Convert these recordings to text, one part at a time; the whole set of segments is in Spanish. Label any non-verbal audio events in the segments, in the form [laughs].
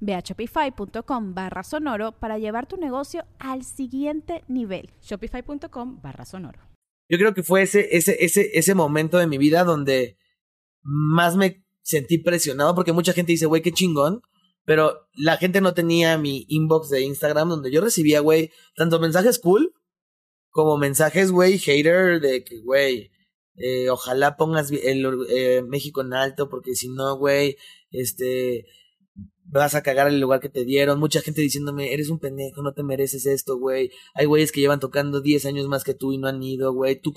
Ve a shopify.com barra sonoro para llevar tu negocio al siguiente nivel. Shopify.com barra sonoro. Yo creo que fue ese, ese, ese, ese momento de mi vida donde más me sentí presionado porque mucha gente dice, güey, qué chingón. Pero la gente no tenía mi inbox de Instagram donde yo recibía, güey, tanto mensajes cool como mensajes, güey, hater de que, güey, eh, ojalá pongas el eh, México en alto porque si no, güey, este, vas a cagar el lugar que te dieron. Mucha gente diciéndome, eres un pendejo, no te mereces esto, güey. Hay güeyes que llevan tocando 10 años más que tú y no han ido, güey. Tú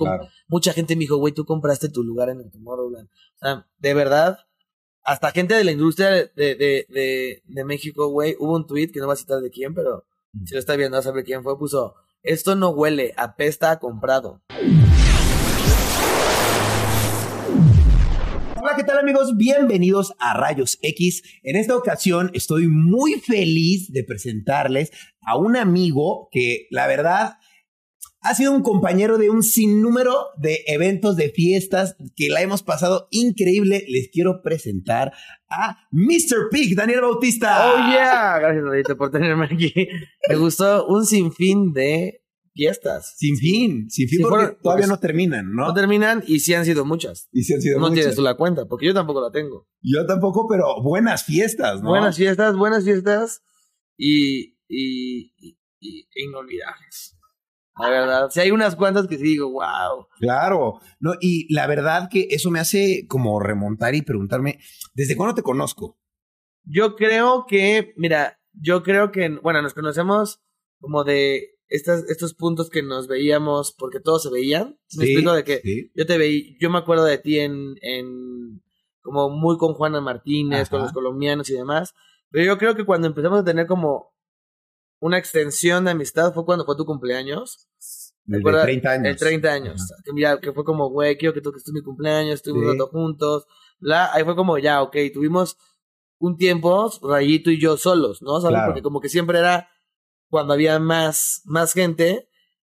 Mucha gente me dijo, güey, tú compraste tu lugar en el Tomorrowland. O sea, de verdad, hasta gente de la industria de, de, de, de México, güey, hubo un tweet que no va a citar de quién, pero si lo está viendo a saber quién fue, puso, esto no huele, apesta a comprado. ¿Qué tal amigos? Bienvenidos a Rayos X. En esta ocasión estoy muy feliz de presentarles a un amigo que la verdad ha sido un compañero de un sinnúmero de eventos, de fiestas, que la hemos pasado increíble. Les quiero presentar a Mr. Pig, Daniel Bautista. Oh yeah, gracias Rodito por tenerme aquí. Me gustó un sinfín de fiestas. Sin fin, sin fin, porque todavía no terminan, ¿no? No terminan y sí han sido muchas. Y sí han sido no muchas. tienes tú la cuenta, porque yo tampoco la tengo. Yo tampoco, pero buenas fiestas, ¿no? Buenas fiestas, buenas fiestas y, y, y, y inolvidables. La verdad, si hay unas cuantas que sí digo, wow. Claro, no, y la verdad que eso me hace como remontar y preguntarme, ¿desde cuándo te conozco? Yo creo que, mira, yo creo que, bueno, nos conocemos como de estas, estos puntos que nos veíamos porque todos se veían. Me Sí, explico de que sí. yo te veí, yo me acuerdo de ti en, en como muy con Juana Martínez, con los colombianos y demás. Pero yo creo que cuando empezamos a tener como una extensión de amistad fue cuando fue tu cumpleaños. ¿Te El de acuerdas? 30 años. El 30 años. Que, mira, que fue como, güey, quiero que toques tú mi cumpleaños, estuvimos Sí. un rato juntos. La, ahí fue como, ya, ok, tuvimos un tiempo, Rayito y yo solos, ¿no? ¿Sabes? Claro. Porque como que siempre era cuando había más, más gente,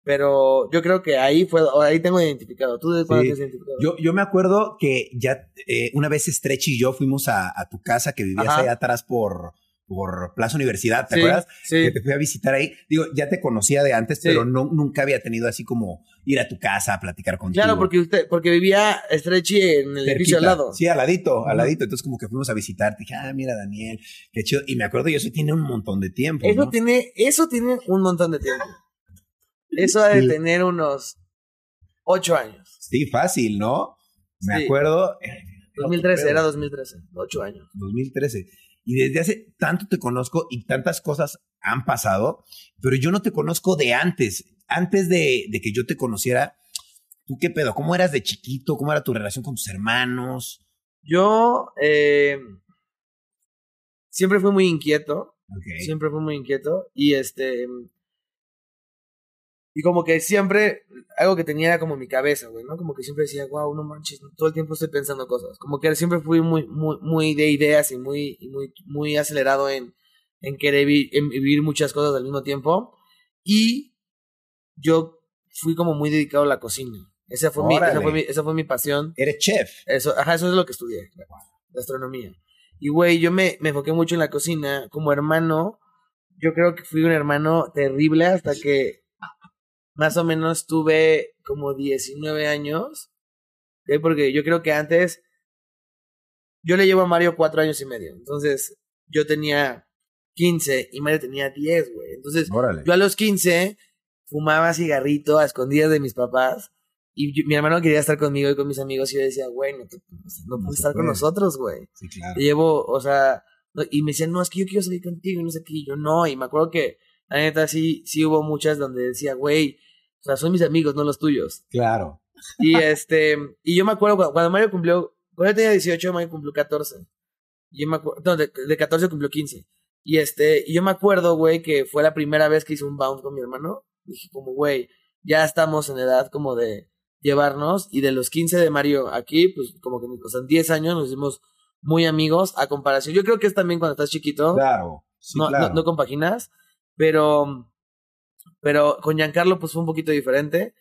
pero yo creo que ahí fue, ahí tengo identificado. ¿Tú de cuándo Sí. tienes identificado? Yo, yo me acuerdo que ya eh, una vez Stretch y yo fuimos a, a tu casa que vivías Ajá. allá atrás por, por Plaza Universidad, ¿te Sí, acuerdas? Sí. Que te fui a visitar ahí. Digo, ya te conocía de antes, Sí. pero no, nunca había tenido así como ir a tu casa a platicar contigo. Claro, porque usted, porque vivía Stretchy en el edificio al Cerquita. lado. Sí, al ladito, al Ujú. ladito. Entonces, como que fuimos a visitarte. Dije, ah, mira, Daniel, qué chido. Y me acuerdo, y eso tiene un montón de tiempo. Eso ¿no? tiene, eso tiene un montón de tiempo. Eso ha de tener unos ocho años. Sí, fácil, ¿no? Me acuerdo. eh, 2013, pero- era 2013, ocho años. 2013. Y desde hace tanto te conozco y tantas cosas han pasado, pero yo no te conozco de antes. Antes de, de que yo te conociera, ¿tú qué pedo? ¿Cómo eras de chiquito? ¿Cómo era tu relación con tus hermanos? Yo eh, siempre fui muy inquieto, siempre fui muy inquieto y este y como que siempre algo que tenía era como mi cabeza, güey, ¿no? Como que siempre decía, wow, no manches, todo el tiempo estoy pensando cosas. Como que siempre fui muy muy muy de ideas y muy y muy muy acelerado en en querer vi- en vivir muchas cosas al mismo tiempo y yo fui como muy dedicado a la cocina. Esa fue mi esa fue mi esa fue mi pasión. Eres chef. Eso, ajá, eso es lo que estudié, gastronomía. Y güey, yo me, me enfoqué mucho en la cocina. Como hermano, yo creo que fui un hermano terrible hasta que más o menos tuve como 19 años. Porque yo creo que antes, yo le llevo a Mario cuatro años y medio. Entonces, yo tenía 15 y Mario tenía 10, güey. Entonces, Órale. yo a los 15 fumaba cigarrito a escondidas de mis papás Y yo- mi hermano quería estar conmigo y con mis amigos y yo decía, güey, no, te- no No puedes estar con puede. nosotros, güey. Sí, claro. Te llevo, o sea, y me decían, no, es que yo quiero salir contigo y no sé qué, y yo no, y me acuerdo que, la neta, sí, sí hubo muchas donde decía, güey, o sea, son mis amigos, no los tuyos. Claro. Y este, y yo me acuerdo cuando, cuando Mario cumplió, cuando yo tenía 18, Mario cumplió 14. Y yo me acuerdo, no, de, de 14 cumplió 15. Y este, y yo me acuerdo, güey, que fue la primera vez que hice un bound con mi hermano. Dije como, güey, ya estamos en edad como de llevarnos. Y de los 15 de Mario aquí, pues como que, o sea, en 10 años nos hicimos muy amigos a comparación. Yo creo que es también cuando estás chiquito Claro. Sí, no, claro. no, no compaginas, pero, pero con Giancarlo pues fue un poquito diferente,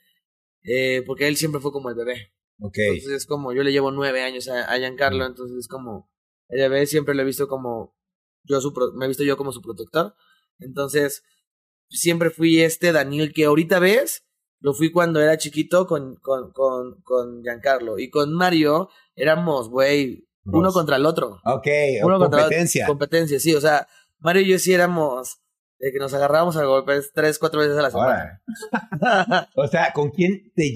eh, porque él siempre fue como el bebé. Entonces es como, yo le llevo nueve años a, a Giancarlo, entonces es como, el bebé siempre lo he visto como, yo su, me he visto yo como su protector. Entonces, siempre fui este Daniel que ahorita ves, lo fui cuando era chiquito con, con, con, con Giancarlo. Y con Mario éramos, güey, uno contra el otro. Ok, Uno contra competencia. Competencia, sí. O sea, Mario y yo sí éramos de que nos agarrábamos a golpes tres, cuatro veces a la semana. Ahora, o sea, ¿con quién te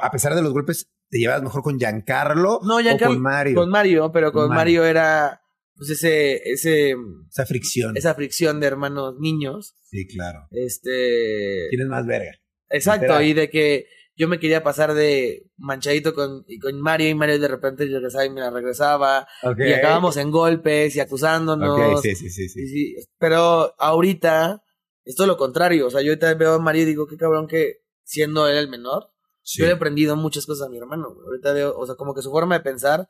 a pesar de los golpes, te llevas mejor con Giancarlo No, o Giancarlo- con Mario? Con Mario, pero con Con Mario. era pues ese, ese, Esa fricción. esa fricción de hermanos niños. Sí, claro. Este. Tienes más verga. Exacto, literal. y de que yo me quería pasar de manchadito con, y con Mario y Mario de repente regresaba y me la regresaba. Y acabábamos en golpes y acusándonos. Ok, sí, sí, sí, sí. Sí, sí, pero ahorita es todo lo contrario. O sea, yo ahorita veo a Mario y digo, qué cabrón que siendo él el menor, Sí. yo he aprendido muchas cosas a mi hermano. Ahorita veo, o sea, como que su forma de pensar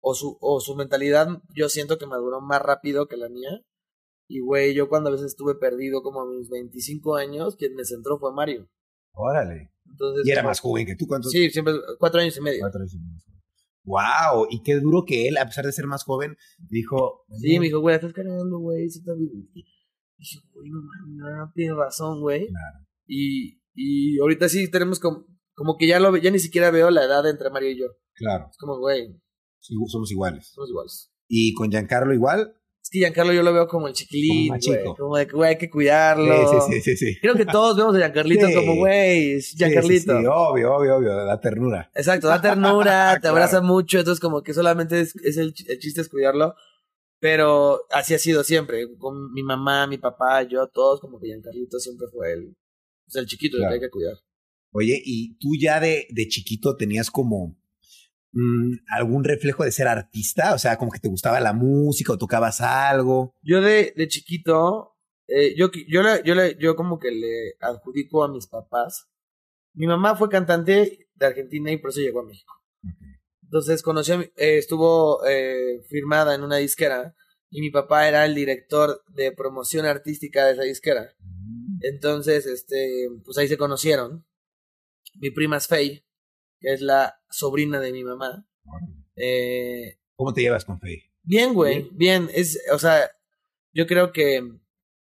o su, o su mentalidad, yo siento que maduró más rápido que la mía. Y, güey, yo cuando a veces estuve perdido como a mis 25 años, quien me centró fue Mario. Órale. Entonces, Y era más joven que tú. ¿Cuántos? Sí, siempre, cuatro años y medio. Cuatro años y medio. Wow, y qué duro que él, a pesar de ser más joven, dijo. Sí, me dijo, güey, estás cargando, güey. eso bien". Y dije, güey, no mames, no, tienes razón, güey. Claro. Y, y ahorita sí tenemos como, como que ya lo ya ni siquiera veo la edad entre Mario y yo. Claro, Es como, güey, sí, somos iguales. somos iguales. Y con Giancarlo igual. Que Giancarlo yo lo veo como el chiquilín, Como güey. de que, güey, hay que cuidarlo. Sí, sí, sí, sí, sí. Creo que todos vemos a Giancarlito como, güey, Giancarlito. sí, obvio, obvio, obvio, da ternura. Exacto, da ternura, [laughs] te abraza mucho, entonces como que solamente es, es el, ch- el chiste es cuidarlo. Pero así ha sido siempre, con mi mamá, mi papá, yo, todos, como que Giancarlito siempre fue el, pues el chiquito el que hay que cuidar. Oye, ¿y tú ya de, de chiquito tenías como mm, algún reflejo de ser artista? O sea, como que te gustaba la música o tocabas algo. Yo de, de chiquito, eh, yo, yo, le- yo, yo como que le adjudico a mis papás. Mi mamá fue cantante de Argentina y por eso llegó a México. Entonces conoció, a mi- eh, estuvo eh, firmada en una disquera y mi papá era el director de promoción artística de esa disquera. Entonces, este, pues ahí se conocieron. Mi prima es Faye, que es la sobrina de mi mamá. Eh, ¿Cómo te llevas con Faye? Bien, güey, bien. Es, o sea, yo creo que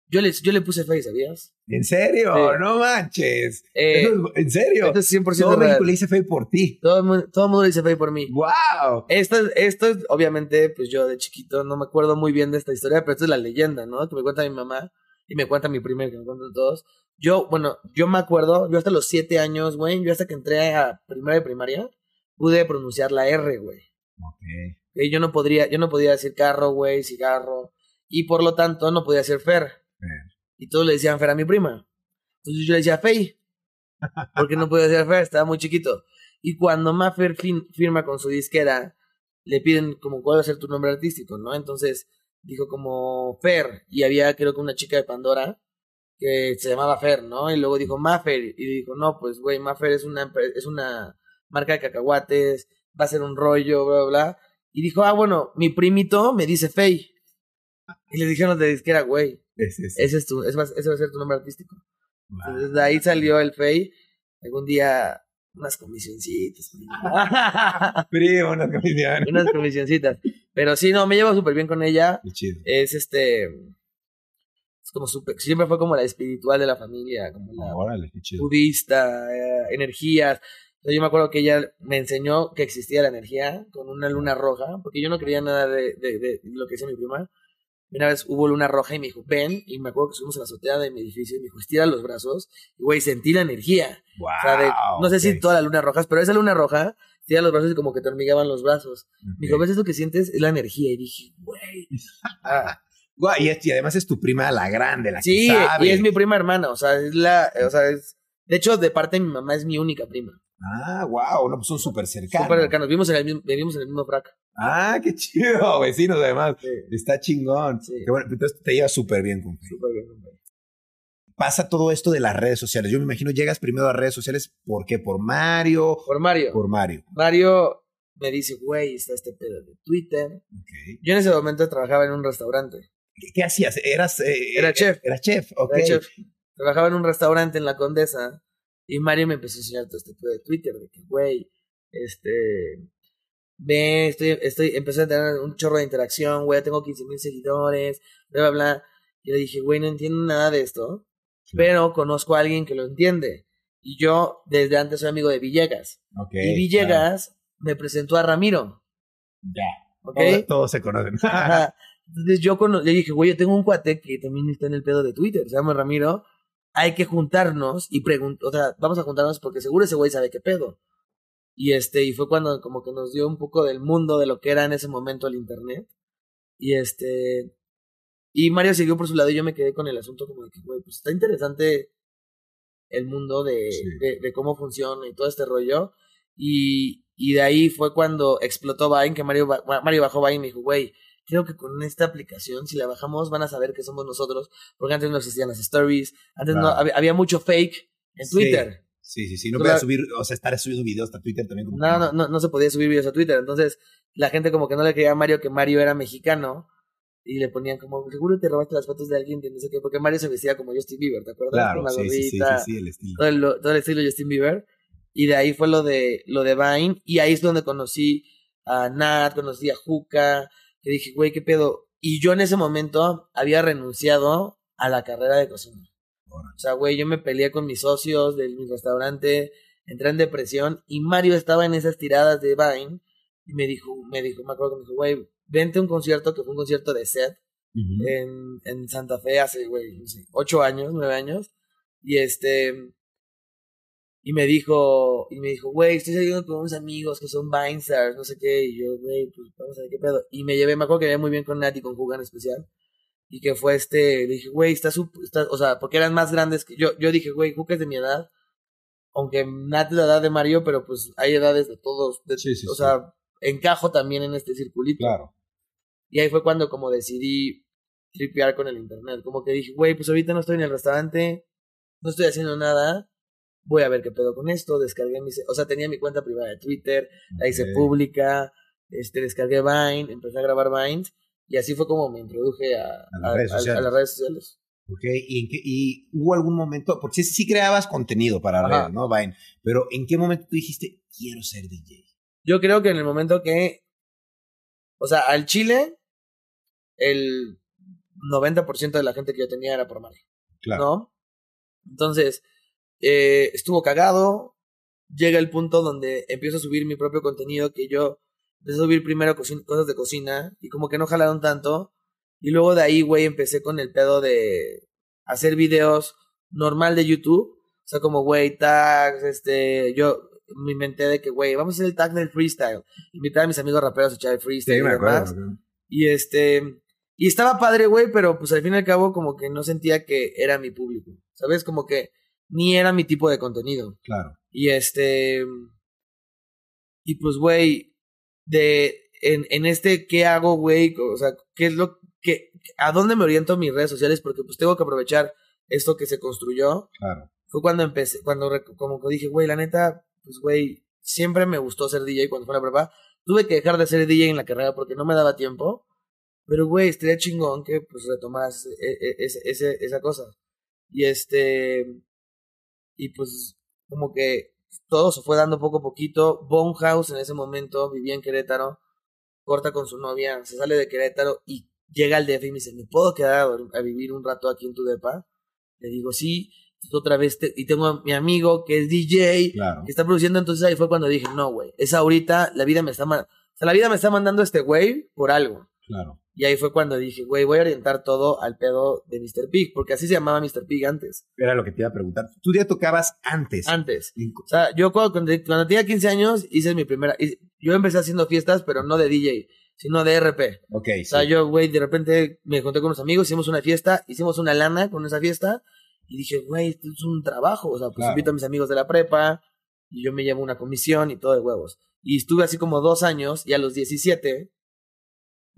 yo le, yo le puse Faye, ¿sabías? ¿En serio? Sí. No manches. Eh, es- ¿En serio? esto es 100% Todo real. México le dice Faye por ti. Todo el mundo, todo el mundo le dice Faye por mí. ¡Wow! Esto, es- esto es, obviamente, pues yo de chiquito no me acuerdo muy bien de esta historia, pero esto es la leyenda, ¿no? Que me cuenta mi mamá y me cuenta mi prima y que me cuentan todos. Yo, bueno, yo me acuerdo, yo hasta los siete años, güey, yo hasta que entré a primera de primaria, pude pronunciar la R, güey. Ok. Que yo no podría, yo no podía decir carro, güey, cigarro, y por lo tanto no podía decir Fer. Fer. Y todos le decían Fer a mi prima. Entonces yo le decía Fey, porque no podía decir Fer, estaba muy chiquito. Y cuando Maffer fin- firma con su disquera, le piden como cuál va a ser tu nombre artístico, ¿no? Entonces dijo como Fer, y había creo que una chica de Pandora que se llamaba Fer, ¿no? Y luego dijo Maffer, y dijo, no, pues güey, Maffer es una, es una marca de cacahuates, va a ser un rollo, bla, bla, bla. Y dijo, ah, bueno, mi primito me dice Fey. Y le dijeron de disquera, güey, Ese es. ese, es tu, ese, va, ese va a ser tu nombre artístico. Wow. Entonces de ahí salió el Fey. Algún día, unas comisioncitas. Primo, [laughs] una comisión. unas comisioncitas. Pero sí, no, me llevo súper bien con ella. Qué chido. Es este. Es como súper. Siempre fue como la espiritual de la familia, como la Órale, qué chido. budista, eh, energías. Yo me acuerdo que ella me enseñó que existía la energía con una luna roja, porque yo no creía nada de, de, de lo que decía mi prima. Una vez hubo luna roja y me dijo, ven, y me acuerdo que subimos a la azotea de mi edificio y me dijo, estira los brazos, y güey, sentí la energía. Wow, O sea, de- no sé ok. si todas las lunas rojas, pero esa luna roja, estira los brazos y como que te hormigueaban los brazos. Me dijo. ¿ves eso que sientes? Es la energía. Y dije, güey. [laughs] Ah, Y, es- y además es tu prima la grande, la sí, que sabe. y es mi prima hermana, o sea, es la, o sea, es, de hecho, de parte de mi mamá es mi única prima. Ah, wow, no, pues son súper cercanos. Súper cercanos, vivimos en el mismo, vivimos en el mismo frac. Ah, qué chido, [laughs] vecinos además. Sí. Está chingón. Sí. Qué bueno, entonces te llevas súper bien con. Súper bien, hombre. Pasa todo esto de las redes sociales. Yo me imagino llegas primero a redes sociales, ¿por qué? ¿Por Mario? Por Mario. Por Mario. Mario me dice, güey, está este pedo de Twitter. Yo en ese momento trabajaba en un restaurante. ¿Qué, qué hacías? ¿Eras, eh, Era chef. Era chef, ok. Era chef. Trabajaba en un restaurante en la Condesa y Mario me empezó a enseñar todo este de Twitter, de que, güey, este, ve, estoy, estoy, empecé a tener un chorro de interacción, güey, tengo 15 mil seguidores, bla, bla, bla. Y le dije, güey, no entiendo nada de esto, pero conozco a alguien que lo entiende. Y yo desde antes soy amigo de Villegas. Ok, y Villegas me presentó a Ramiro. Ya. ¿ok? Todos, todos se conocen. Ajá. [laughs] Entonces yo cono- le dije, güey, yo tengo un cuate que también está en el pedo de Twitter, se llama Ramiro. Hay que juntarnos y preguntar, o sea, vamos a juntarnos porque seguro ese güey sabe qué pedo. Y este, y fue cuando como que nos dio un poco del mundo de lo que era en ese momento el internet. Y este, y Mario siguió por su lado y yo me quedé con el asunto como de que, güey, pues está interesante el mundo de, Sí. de, de cómo funciona y todo este rollo. Y, y de ahí fue cuando explotó Vine, que Mario, Mario bajó Vine y me dijo, güey, creo que con esta aplicación, si la bajamos, van a saber que somos nosotros, porque antes no existían las stories, antes no, había, había mucho fake en. Twitter. Sí, sí, sí. No puedes subir, o sea, estar subiendo videos hasta Twitter también. Como No, no, no, no se podía subir videos a Twitter, entonces la gente como que no le creía a Mario que Mario era mexicano. Y le ponían como, seguro te robaste las fotos de alguien de no sé qué, porque Mario se vestía como Justin Bieber, ¿te acuerdas? Claro, Con la sí, sí, sí, gorrita, sí, sí, el estilo. todo el, todo el estilo Justin Bieber. Y de ahí fue lo de, lo de Vine. Y ahí es donde conocí a Nat, conocí a Juca. Que dije, güey, qué pedo. Y yo en ese momento había renunciado a la carrera de cocina. O sea, güey, yo me peleé con mis socios de mi restaurante, entré en depresión. Y Mario estaba en esas tiradas de Vine. Y me dijo, me dijo, me acuerdo que me dijo, güey, vente a un concierto que fue un concierto de set Ujú. en, en Santa Fe hace, güey, no sé, ocho años, nueve años. Y este. Y me dijo, y me dijo, güey, estoy saliendo con unos amigos que son Vinestars, no sé qué. Y yo, güey, pues vamos a ver qué pedo. Y me llevé, me acuerdo que me llevé muy bien con Nat y con Jugan en especial. Y que fue este, le dije, güey, está súper, está, o sea, porque eran más grandes que yo. Yo dije, güey, Juca es de mi edad. Aunque Nat es la edad de Mario, pero pues hay edades de todos. de- Sí, sí, o sí. sea, encajo también en este circulito. Claro. Y ahí fue cuando como decidí tripear con el internet. Como que dije, güey, pues ahorita no estoy en el restaurante, no estoy haciendo nada, voy a ver qué pedo con esto. Descargué mi, o sea, tenía mi cuenta privada de Twitter, la hice pública, este, descargué Vine, empecé a grabar Vines y así fue como me introduje a, las redes a- sociales. las redes sociales. Ok, ¿Y, en qué- y hubo algún momento, porque sí, sí creabas contenido para redes, ¿no? Vine, pero ¿en qué momento tú dijiste, quiero ser DJ? Yo creo que en el momento que, o sea, al Chile, el 90% de la gente que yo tenía era por Mario. Claro. ¿no? Entonces, eh, estuvo cagado. Llega el punto donde empiezo a subir mi propio contenido, que yo empecé a subir primero cosas de cocina y como que no jalaron tanto. Y luego de ahí, güey, empecé con el pedo de hacer videos normal de YouTube. O sea, como, güey, tags, este, yo me inventé de que, güey, vamos a hacer el tag del freestyle. Invitar a mis amigos raperos a echar el freestyle Sí, y me demás. acuerdo. Y este. Y estaba padre, güey, pero pues al fin y al cabo, como que no sentía que era mi público. ¿Sabes? Como que ni era mi tipo de contenido. Claro. Y este. Y pues, güey, de. En, en este, ¿qué hago, güey? O sea, ¿qué es lo que. ¿A dónde me oriento mis redes sociales? Porque pues tengo que aprovechar esto que se construyó Claro. fue cuando empecé, cuando como dije, güey, la neta, pues güey, siempre me gustó ser DJ cuando fue la prepa. Tuve que dejar de ser DJ en la carrera porque no me daba tiempo. Pero güey, estaría chingón que pues retomaras e- e- ese, ese- esa cosa. Y este y pues como que todo se fue dando poco a poquito. Bone House en ese momento vivía en Querétaro, corta con su novia, se sale de Querétaro y llega al DF y me dice, ¿me puedo quedar a, vivir un rato aquí en tu depa? Le digo, sí, Entonces, otra vez, te- y tengo a mi amigo que es DJ, Claro. que está produciendo, entonces ahí fue cuando dije, no, güey, es ahorita, la vida me está, o sea, la vida me está mandando este güey por algo. Claro. Y ahí fue cuando dije, güey, voy a orientar todo al pedo de Mr. Pig, porque así se llamaba Mr. Pig antes. Era lo que te iba a preguntar. Tú ya tocabas antes. Antes. O sea, yo cuando, cuando tenía 15 años hice mi primera... Yo empecé haciendo fiestas, pero no de DJ, sino de RP. Ok, O sea, yo, güey, de repente me junté con unos amigos, hicimos una fiesta, hicimos una lana con esa fiesta, y dije, güey, esto es un trabajo. O sea, pues Claro. invito a mis amigos de la prepa, y yo me llevo una comisión y todo de huevos. Y estuve así como dos años, y a los 17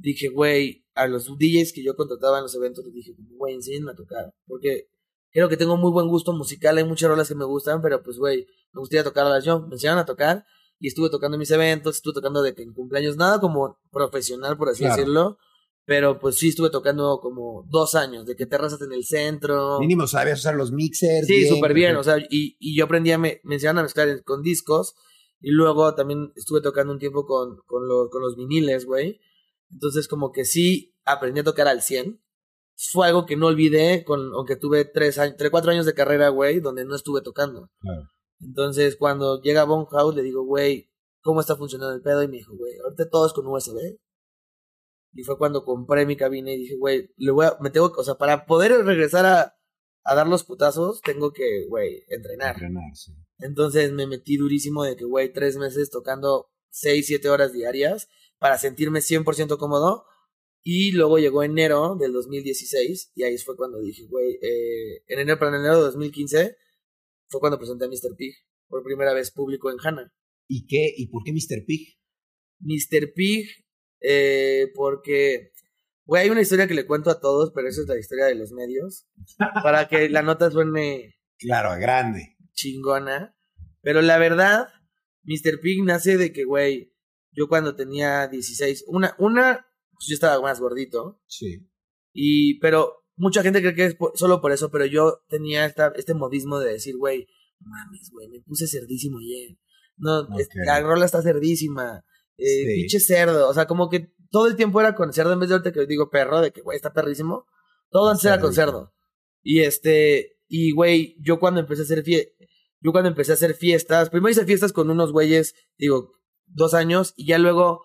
dije, güey, a los DJs que yo contrataba en los eventos, les dije, güey, enséñenme a tocar. Porque creo que tengo muy buen gusto musical, hay muchas rolas que me gustan, pero pues, güey, me gustaría tocarlas yo. Me enseñaron a tocar, y estuve tocando en mis eventos, estuve tocando de que en cumpleaños, nada como profesional, por así Claro. decirlo. Pero pues sí estuve tocando como dos años, de que te arrasas en el centro. Mínimo sabías usar los mixers. Sí, súper bien, o sea, y, y yo aprendí a, me, me enseñaron a mezclar con discos, y luego también estuve tocando un tiempo con, con, lo- con los viniles, güey. Entonces como que sí aprendí a tocar al 100. Fue algo que no olvidé, con, aunque tuve tres, años, tres, cuatro años de carrera, güey, donde no estuve tocando. Claro. Entonces cuando llega House le digo, güey, ¿cómo está funcionando el pedo? Y me dijo, güey, ahorita todo es con USB. Y fue cuando compré mi cabina y dije, güey, le voy a, me tengo, o sea, para poder regresar a, a dar los putazos, tengo que, güey, entrenar. Entrenar, sí. Entonces me metí durísimo de que, güey, tres meses tocando seis, siete horas diarias para sentirme 100% cómodo. Y luego llegó enero del 2016 y ahí fue cuando dije, güey, eh, en enero, para enero de 2015 fue cuando presenté a Mr. Pig por primera vez público en Hanna. ¿Y qué? ¿Y por qué Mr. Pig? Mr. Pig, eh, porque, güey, hay una historia que le cuento a todos, pero esa es la historia de los medios, para que la nota suene Claro, grande. chingona. Pero la verdad, Mr. Pig nace de que, güey, yo cuando tenía 16, una, una, pues yo estaba más gordito, Sí. y, pero mucha gente cree que es por- solo por eso, pero yo tenía esta, este modismo de decir, güey, mames, güey, me puse cerdísimo ayer. No, la rola está cerdísima. Eh, Sí. Pinche cerdo. O sea, como que todo el tiempo era con cerdo en vez de ahorita que digo perro, de que, güey, está perrísimo. Todo antes era con cerdo. Y este, y güey, yo cuando empecé a hacer fie yo cuando empecé a hacer fiestas, primero hice fiestas con unos güeyes, digo, dos años, y ya luego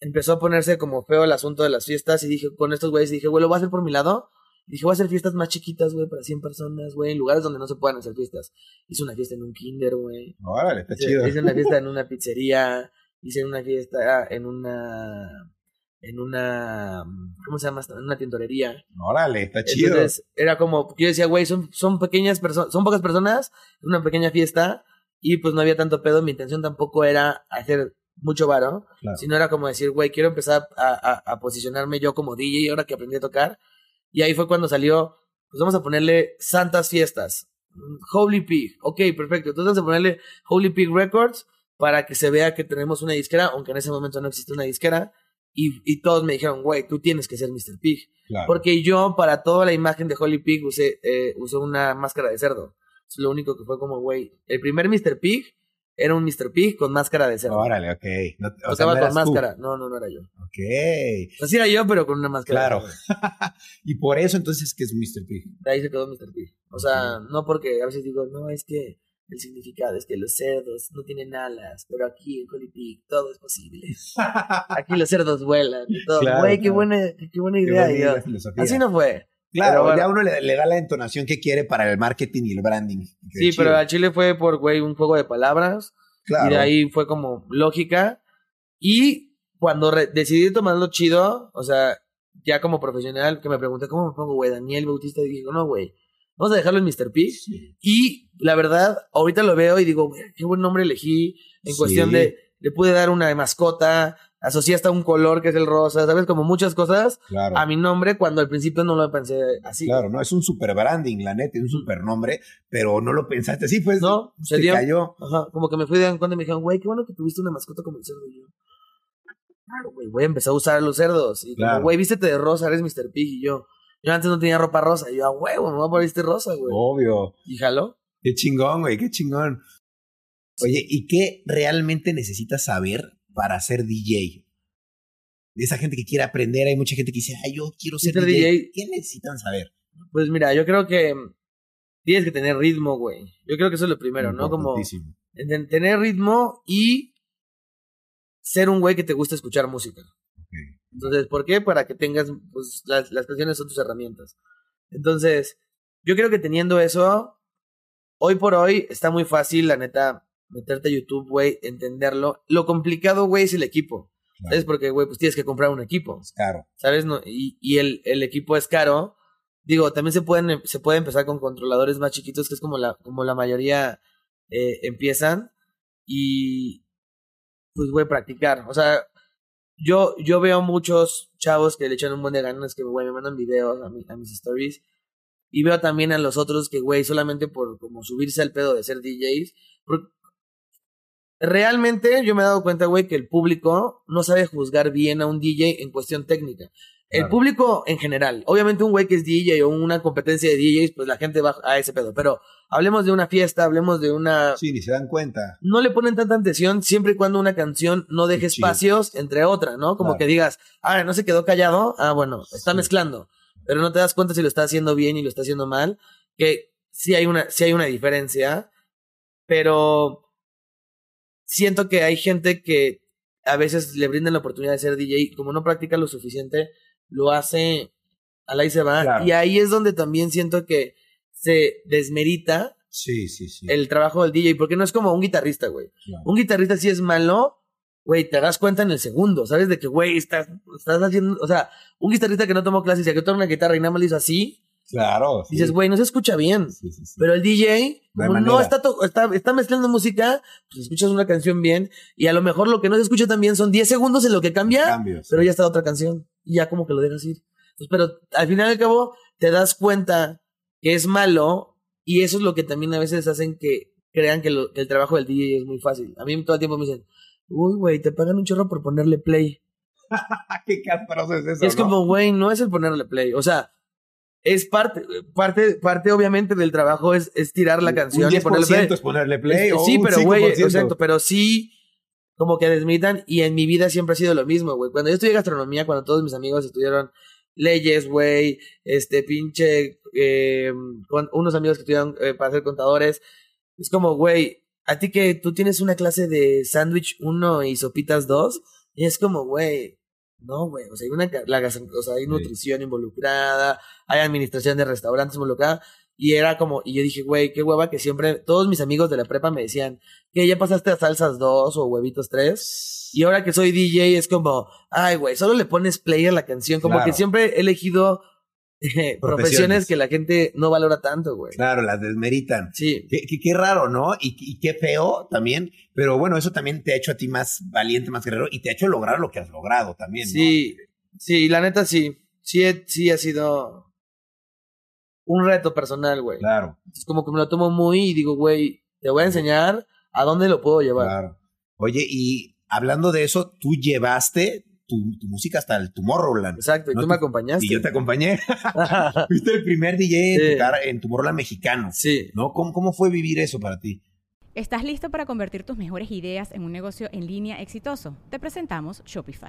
empezó a ponerse como feo el asunto de las fiestas, y dije, con estos güeyes, dije, güey, lo voy a hacer por mi lado. Y dije, voy a hacer fiestas más chiquitas, güey, para 100 personas, güey, en lugares donde no se puedan hacer fiestas. Hice una fiesta en un kinder, güey. Órale, está Hice, chido. hice una fiesta en [laughs] una pizzería, hice una fiesta en una, en una, ¿cómo se llama? En una tintorería. Órale, está chido. Entonces, era como, yo decía, güey, son, son pequeñas personas, son pocas personas, una pequeña fiesta, y pues no había tanto pedo, mi intención tampoco era hacer mucho varo, Claro. sino era como decir, güey, quiero empezar a, a, a posicionarme yo como DJ ahora que aprendí a tocar, y ahí fue cuando salió, pues vamos a ponerle Santas Fiestas, Holy Pig, ok, perfecto, entonces vamos a ponerle Holy Pig Records para que se vea que tenemos una disquera, aunque en ese momento no existe una disquera, y, y todos me dijeron, güey, tú tienes que ser Mr. Pig. Claro. Porque yo, para toda la imagen de Holy Pig, usé, eh, usé una máscara de cerdo. Es lo único que fue como, güey. El primer Mr. Pig era un Mr. Pig con máscara de cerdo. Órale, ok. No, o sea, no con eras tú. máscara. No, no, no era yo. Ok. Así era yo, pero con una máscara. Claro. [laughs] Y por eso entonces que es Mr. Pig. De ahí se quedó Mr. Pig. O sea, no porque a veces digo, no, es que el significado es que los cerdos no tienen alas, pero aquí en Holy Pig todo es posible. [laughs] Aquí los cerdos vuelan y todo. Claro, Güey, qué claro. buena, qué buena Qué idea. bonita y yo, la filosofía. así no fue. Claro, Pero ya uno le, le da la entonación que quiere para el marketing y el branding. Sí, pero al Chile fue por, güey, un juego de palabras. Claro. Y de ahí fue como lógica. Y cuando decidí tomarlo chido, o sea, ya como profesional, que me pregunté cómo me pongo, güey, Daniel Bautista, y dije, no, güey, vamos a dejarlo en Mr. P. Sí. Y la verdad, ahorita lo veo y digo, güey, qué buen nombre elegí. En Sí. cuestión de, le pude dar una mascota, asocié hasta un color que es el rosa, ¿sabes? Como muchas cosas Claro. a mi nombre cuando al principio no lo pensé así. Claro, no, es un super branding, la neta, es un super nombre, pero no lo pensaste así, pues. No, se dio. cayó. Ajá, como que me fui de cuando y me dijeron, güey, qué bueno que tuviste una mascota como el cerdo. Y yo, claro, güey, voy a empezar a usar los cerdos. Y Claro. como, güey, vístete de rosa, eres Mr. Pig. Y yo, yo antes no tenía ropa rosa. Y yo, a huevo, me voy a poner este rosa, güey. Obvio. Y jaló. Qué chingón, güey, qué chingón. Oye, ¿y qué realmente necesitas saber para ser DJ? De esa gente que quiere aprender, hay mucha gente que dice, ay, yo quiero ser DJ. DJ. ¿Qué necesitan saber? Pues mira, yo creo que tienes que tener ritmo, güey. Yo creo que eso es lo primero, ¿no? Como tener ritmo y ser un güey que te gusta escuchar música. Entonces, ¿por qué? Para que tengas, pues, las, las canciones son tus herramientas. Entonces, yo creo que teniendo eso, hoy por hoy está muy fácil, la neta, meterte a YouTube, güey, entenderlo. Lo complicado, güey, es el equipo. Claro. ¿Sabes? Porque, güey, pues tienes que comprar un equipo. Es caro. ¿Sabes? No, y y el, el equipo es caro. Digo, también se pueden se puede empezar con controladores más chiquitos, que es como la, como la mayoría eh, empiezan. Y pues a practicar. O sea, yo, yo veo muchos chavos que le echan un buen de ganas, que güey, me mandan videos a, mi- a mis stories. Y veo también a los otros que, güey, solamente por como subirse al pedo de ser DJs. Realmente yo me he dado cuenta, güey, que el público no sabe juzgar bien a un DJ en cuestión técnica. El Claro. público en general. Obviamente un güey que es DJ o una competencia de DJs, pues la gente va a ese pedo. Pero hablemos de una fiesta, hablemos de una... Sí, ni se dan cuenta. No le ponen tanta atención siempre y cuando una canción no deje espacios entre otra, ¿no? Como Claro. que digas, ah, no se quedó callado. Ah, bueno, está Sí. mezclando. Pero no te das cuenta si lo está haciendo bien y lo está haciendo mal. Que sí hay una, sí hay una diferencia. Pero siento que hay gente que a veces le brindan la oportunidad de ser DJ y como no practica lo suficiente, lo hace al ahí se va. Claro. Y ahí es donde también siento que se desmerita Sí, sí, sí. el trabajo del DJ, porque no es como un guitarrista, güey. Claro. Un guitarrista si es malo, güey, te das cuenta en el segundo, ¿sabes? De que, güey, estás, estás haciendo, o sea, un guitarrista que no tomó clases y que toca una guitarra y nada más lo hizo así, Claro. sí. dices, güey, no se escucha bien. Sí, sí, sí. Pero el DJ, No como está, está, está mezclando música, pues escuchas una canción bien y a lo mejor lo que no se escucha tan bien son 10 segundos en lo que cambia, Cambios. pero ya está otra canción y ya como que lo dejas ir. Entonces, pero al final y al cabo te das cuenta que es malo y eso es lo que también a veces hacen que crean que, lo- que el trabajo del DJ es muy fácil. A mí todo el tiempo me dicen, uy, güey, te pagan un chorro por ponerle play. [laughs] Qué es eso. Es ¿no? como, güey, no es el ponerle play. O sea, es parte, parte, parte obviamente del trabajo es, es tirar la canción un y ponerle play. 10% es ponerle play. O sí, un pero güey, 5%. exacto, pero sí como que desmitan y en mi vida siempre ha sido lo mismo, güey. Cuando yo estudié gastronomía, cuando todos mis amigos estudiaron leyes, güey, este pinche, eh, con unos amigos que estudiaron eh, para ser contadores, es como, güey, a ti que tú tienes una clase de sándwich 1 y sopitas 2, y es como, güey, no, güey, o sea, hay una, la o sea, hay Sí. nutrición involucrada, hay administración de restaurantes involucrada, y era como, y yo dije, güey, qué hueva que siempre, todos mis amigos de la prepa me decían, que ya pasaste a salsas 2 o huevitos 3, y ahora que soy DJ es como, ay, güey, solo le pones play a la canción, como Claro. que siempre he elegido [laughs] profesiones Profesiones. que la gente no valora tanto, güey. Claro, las desmeritan. Sí, Qué, qué- qué raro, ¿no? Y, y qué feo también. Pero bueno, eso también te ha hecho a ti más valiente, más guerrero y te ha hecho lograr lo que has logrado también. ¿no? sí, sí, la neta sí, sí, sí ha sido un reto personal, güey. Claro, Es como que me lo tomo muy y digo, güey, te voy a enseñar a dónde lo puedo llevar. claro. Oye, y hablando de eso, tú llevaste tu, tu música hasta el Tomorrowland. Exacto, y No tú me acompañaste. Y yo te acompañé. [laughs] Fuiste el primer DJ en Sí. tocar en Tomorrowland mexicano. sí. ¿No? ¿Cómo, ¿Cómo fue vivir eso para ti? ¿Estás listo para convertir tus mejores ideas en un negocio en línea exitoso? Te presentamos Shopify.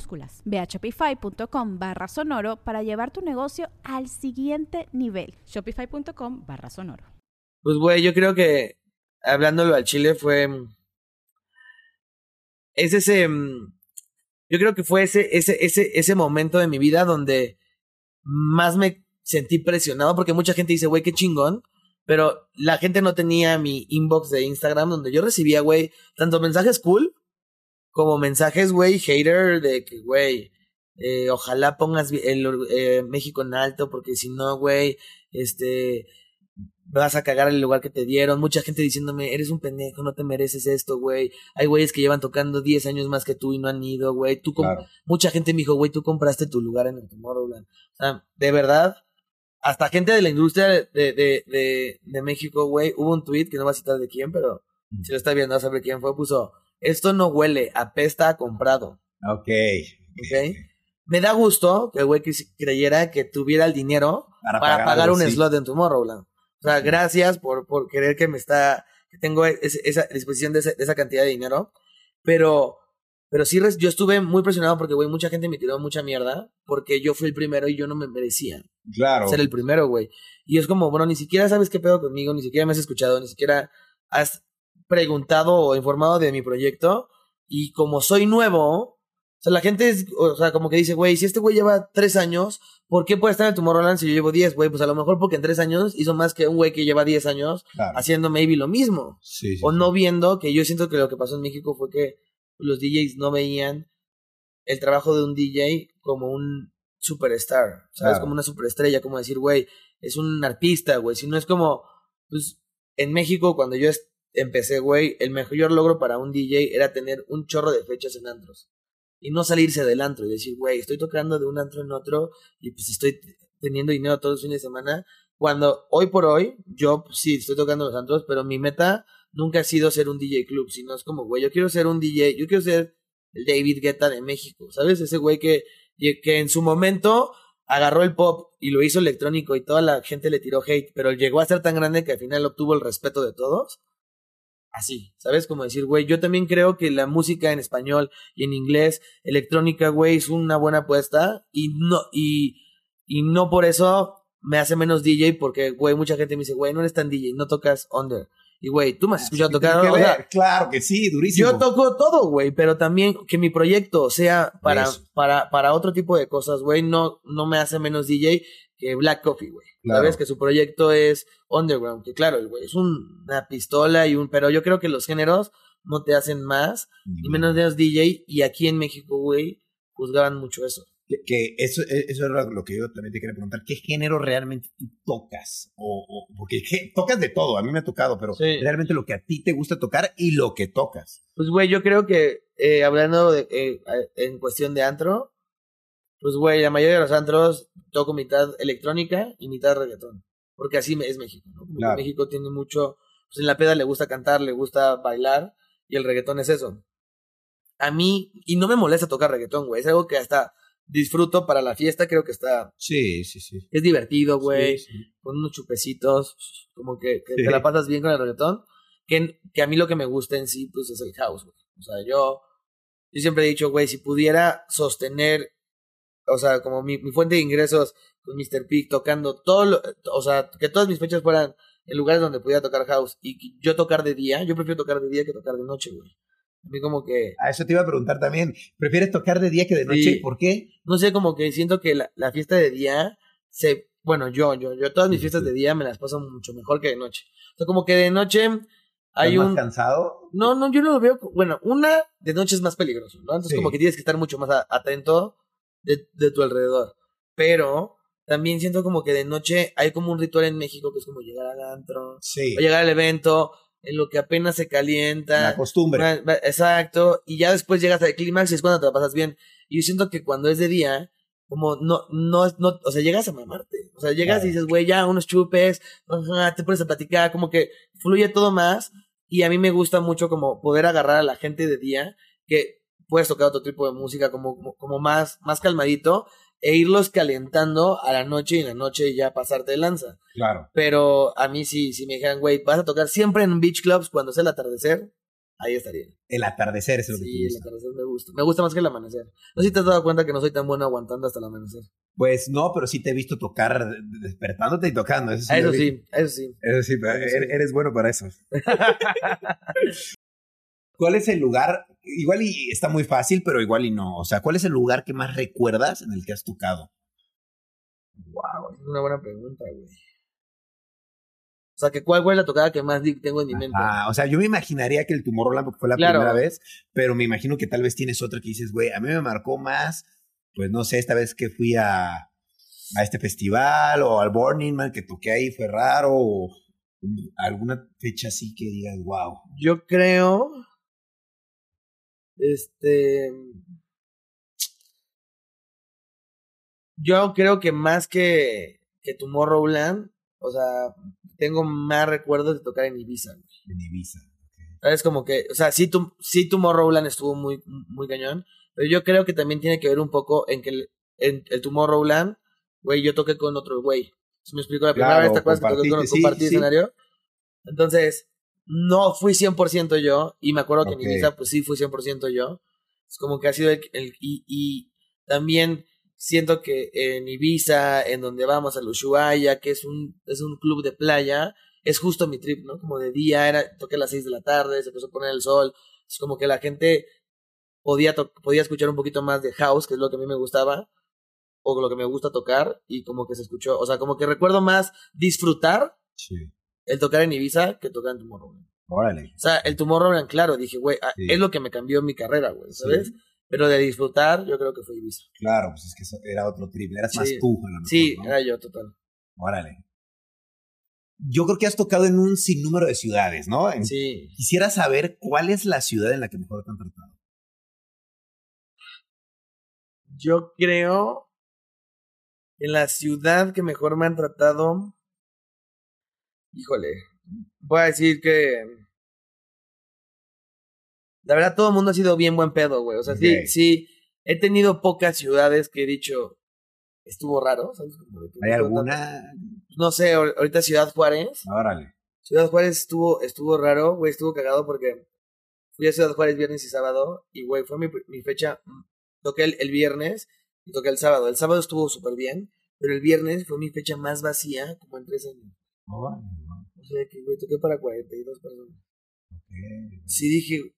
Ve a shopify.com barra sonoro para llevar tu negocio al siguiente nivel. Shopify.com barra sonoro. Pues, güey, yo creo que hablándolo al chile fue. mm, Es ese. mm, Yo creo que fue ese, ese, ese, ese momento de mi vida donde más me sentí presionado porque mucha gente dice, güey, qué chingón. Pero la gente no tenía mi inbox de Instagram donde yo recibía, güey, tanto mensajes cool como mensajes, güey, hater de que, güey, eh, ojalá pongas el, eh, México en alto porque si no, güey, este, vas a cagar el lugar que te dieron. Mucha gente diciéndome, eres un pendejo, no te mereces esto, güey. Hay güeyes que llevan tocando 10 años más que tú y no han ido, güey. Tú Claro. Mucha gente me dijo, güey, tú compraste tu lugar en el Tomorrowland. O sea, de verdad, hasta gente de la industria de, de, de, de México, güey, hubo un tweet que no va a citar de quién, pero Mm. si lo está viendo, a saber quién fue, puso, esto no huele, apesta a comprado. Ok. ¿ok? Me da gusto que el güey creyera que tuviera el dinero para, pagar, un slot en Tomorrowland. O sea, gracias por, por querer que me está, que tengo ese- esa disposición de, ese- de esa cantidad de dinero. Pero, pero sí, yo estuve muy presionado porque, güey, mucha gente me tiró mucha mierda porque yo fui el primero y yo no me merecía Claro. ser el primero, güey. Y es como, bueno, ni siquiera sabes qué pedo conmigo, ni siquiera me has escuchado, ni siquiera has preguntado o informado de mi proyecto. Y como soy nuevo, o sea, la gente es, o sea, como que dice, güey, si este güey lleva tres años, ¿por qué puede estar en Tomorrowland si yo llevo diez, güey? Pues a lo mejor porque en tres años hizo más que un güey que lleva diez años Claro. haciendo maybe lo mismo. Sí, sí, O no viendo que yo siento que lo que pasó en México fue que los DJs no veían el trabajo de un DJ como un superstar, ¿sabes? Claro. Como una superestrella, como decir, güey, es un artista, güey. Si no es como, pues, en México cuando yo est- empecé, güey, el mejor logro para un DJ era tener un chorro de fechas en antros. Y no salirse del antro y decir, güey, estoy tocando de un antro en otro y pues estoy teniendo dinero todos los fines de semana. Cuando hoy por hoy, yo pues, sí estoy tocando los antros, pero mi meta nunca ha sido ser un DJ club, sino es como, güey, yo quiero ser un DJ, yo quiero ser el David Guetta de México, ¿sabes? Ese güey que, que en su momento agarró el pop y lo hizo electrónico y toda la gente le tiró hate, pero llegó a ser tan grande que al final obtuvo el respeto de todos. Así, ¿sabes? Como decir, güey, yo también creo que la música en español y en inglés, electrónica, güey, es una buena apuesta y no, y, y no por eso me hace menos DJ porque, güey, mucha gente me dice, güey, no eres tan DJ, no tocas under. Y, güey, tú me has escuchado ¿Qué tocar, que o sea, ver? claro que sí, durísimo. yo toco todo, güey, pero también que mi proyecto sea para, para, para otro tipo de cosas, güey, no, no me hace menos DJ que Black Coffee, güey. Claro. Sabes que su proyecto es underground, que claro, el güey es un- una pistola y un, pero yo creo que los géneros no te hacen más y menos de los DJ y aquí en México, güey, juzgaban mucho eso. Que, eso, e, eso era lo que yo también te quería preguntar. ¿Qué género realmente tú tocas? O, o- porque ¿qué? tocas de todo, a mí me ha tocado, pero Sí. realmente lo que a ti te gusta tocar y lo que tocas. Pues, güey, yo creo que eh, hablando de, eh, en cuestión de antro, pues, güey, la mayoría de los antros toco mitad electrónica y mitad reggaetón. Porque así es México, ¿no? Claro. México tiene mucho, pues en la peda le gusta cantar, le gusta bailar y el reggaetón es eso. A mí, y no me molesta tocar reggaetón, güey, es algo que hasta disfruto para la fiesta, creo que está, Sí, sí, sí. es divertido, güey Sí, sí. con unos chupecitos, como que, que Sí. te la pasas bien con el reggaetón, que, que a mí lo que me gusta en sí, pues es el house, güey. O sea, yo, yo siempre he dicho, güey, si pudiera sostener, o sea, como mi, mi fuente de ingresos con Mr. Pig tocando todo, lo- o sea, que todas mis fechas fueran en lugares donde pudiera tocar house y yo tocar de día, yo prefiero tocar de día que tocar de noche, güey. A mí como que, A eso te iba a preguntar también. ¿Prefieres tocar de día que de noche? Sí. ¿Por qué? no sé, como que siento que la, la fiesta de día se, bueno, yo, yo, yo todas mis fiestas de día me las paso mucho mejor que de noche. O sea, como que de noche hay ¿Estás un... más cansado? No, no, yo no lo veo. Bueno, una de noche es más peligroso, ¿no? Entonces, Sí. como que tienes que estar mucho más a- atento de, de tu alrededor. Pero también siento como que de noche hay como un ritual en México que es como llegar al antro, Sí. o llegar al evento, en lo que apenas se calienta. La costumbre. Exacto. Y ya después llegas al clímax y es cuando te la pasas bien. Y yo siento que cuando es de día, como no, no, no, o sea, llegas a mamarte. O sea, llegas Claro. y dices, güey, ya unos chupes, ajá, te pones a platicar, como que fluye todo más. Y a mí me gusta mucho como poder agarrar a la gente de día, que puedes tocar otro tipo de música como, como, más, más calmadito, e irlos calentando a la noche y en la noche ya pasarte de lanza. Claro. Pero a mí sí, si me dijeran, güey, vas a tocar siempre en beach clubs cuando sea el atardecer, ahí estaría. El atardecer es lo que Sí, te el gusta. atardecer me gusta. Me gusta más que el amanecer. No sé si te has dado cuenta que no soy tan bueno aguantando hasta el amanecer. Pues no, pero sí te he visto tocar de- de- despertándote y tocando. Eso sí. Eso sí, eso sí. Eso sí, pero Eso sí. eres, eres bueno para eso. [laughs] ¿Cuál es el lugar? Igual y está muy fácil, pero igual y no. O sea, ¿cuál es el lugar que más recuerdas en el que has tocado? Wow, es una buena pregunta, güey. O sea, que ¿cuál fue la tocada que más tengo en mi mente? Ah, o sea, yo me imaginaría que el Tomorrowland porque fue la Claro. primera vez, pero me imagino que tal vez tienes otra que dices, güey, a mí me marcó más, pues no sé, esta vez que fui a, a este festival o al Burning Man que toqué ahí fue raro o alguna fecha así que digas, wow. Yo creo. Este. Yo creo que más que, que Tomorrowland, o sea, tengo más recuerdos de tocar en Ibiza. En Ibiza. ¿Sabes? Como que, o sea, sí, tu, sí Tomorrowland estuvo muy, muy cañón, pero yo creo que también tiene que ver un poco en que el, en el Tomorrowland, güey, yo toqué con otro güey. Si me explico la primera vez, ¿te acuerdas que toqué con compartí escenario? Entonces, no fui 100% yo, y me acuerdo que en Ibiza, pues sí fui 100% yo. Es como que ha sido el, el y, y también siento que en Ibiza, en donde vamos a Ushuaia, que es un, es un club de playa, es justo mi trip, ¿no? Como de día, era, toqué a las 6 de la tarde, se empezó a poner el sol, es como que la gente podía, podía escuchar un poquito más de house, que es lo que a mí me gustaba, o lo que me gusta tocar, y como que se escuchó, o sea, como que recuerdo más disfrutar el tocar en Ibiza que tocar en Tomorrowland. Órale. O sea, el Tomorrowland, claro, dije, güey, es lo que me cambió mi carrera, güey, ¿sabes? Pero de disfrutar, yo creo que fue Ibiza. Claro, pues es que era otro triple. Eras más tú, a lo mejor, Sí, era yo, total. Órale. Yo creo que has tocado en un sinnúmero de ciudades, ¿no? sí. Quisiera saber cuál es la ciudad en la que mejor te han tratado. Yo creo en la ciudad que mejor me han tratado. Híjole, voy a decir que la verdad, todo el mundo ha sido bien buen pedo, güey. O sea, sí, sí. He tenido pocas ciudades que he dicho, estuvo raro, ¿sabes? ¿Hay alguna? No sé, ahorita Ciudad Juárez. Órale. Ciudad Juárez estuvo, estuvo raro, güey, estuvo cagado porque fui a Ciudad Juárez viernes y sábado y, güey, fue mi, mi fecha, mm, toqué el, el, viernes y toqué el sábado. El sábado estuvo súper bien, pero el viernes fue mi fecha más vacía como en tres años. Órale, Sea, que, güey, toqué para 42 personas. Okay. Sí dije,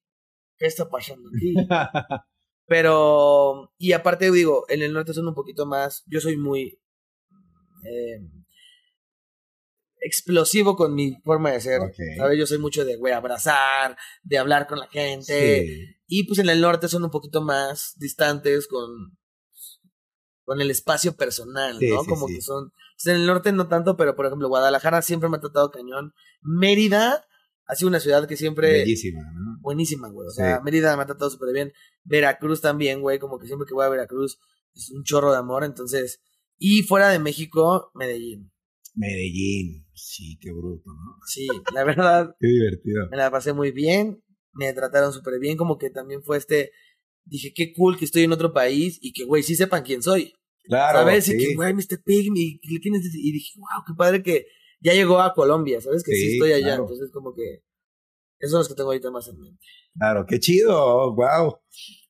¿qué está pasando aquí? [laughs] Pero, y aparte digo, en el norte son un poquito más, yo soy muy eh, explosivo con mi forma de ser, ¿sabes? Yo soy mucho de, güey, abrazar, de hablar con la gente. Y pues en el norte son un poquito más distantes con, con el espacio personal, ¿no? Como que son, en el norte no tanto, pero por ejemplo, Guadalajara siempre me ha tratado cañón. Mérida ha sido una ciudad que siempre... Bellísima, ¿no? Buenísima, güey. O sea, Mérida me ha tratado súper bien. Veracruz también, güey. Como que siempre que voy a Veracruz es un chorro de amor. Entonces... Y fuera de México, Medellín. Medellín. Sí, qué bruto, ¿no? Sí, la verdad. [laughs] qué divertido. Me la pasé muy bien. Me trataron súper bien. Como que también fue este... Dije, qué cool que estoy en otro país y que, güey, sí sepan quién soy. Claro, ¿Sabes? Y que, güey, Mr. Pig, y, y dije, wow, qué padre que ya llegó a Colombia, ¿sabes? Que sí, estoy allá, entonces como que esos son los que tengo ahorita más en mente. Claro, qué chido, wow.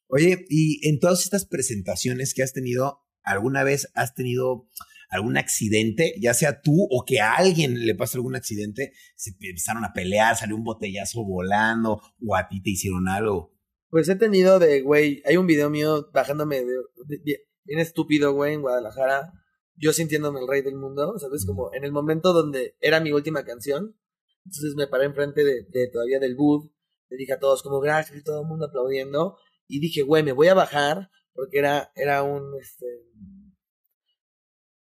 Oye, y en todas estas presentaciones que has tenido, ¿alguna vez has tenido algún accidente, ya sea tú o que a alguien le pasó algún accidente, se empezaron a pelear, salió un botellazo volando o a ti te hicieron algo? Pues he tenido de, güey, hay un video mío bajándome de, bien estúpido, güey, en Guadalajara, yo sintiéndome el rey del mundo, ¿sabes? Como en el momento donde era mi última canción, entonces me paré enfrente de, de todavía del booth, le dije a todos como gracias y todo el mundo aplaudiendo, y dije, güey, me voy a bajar, porque era, era un, este,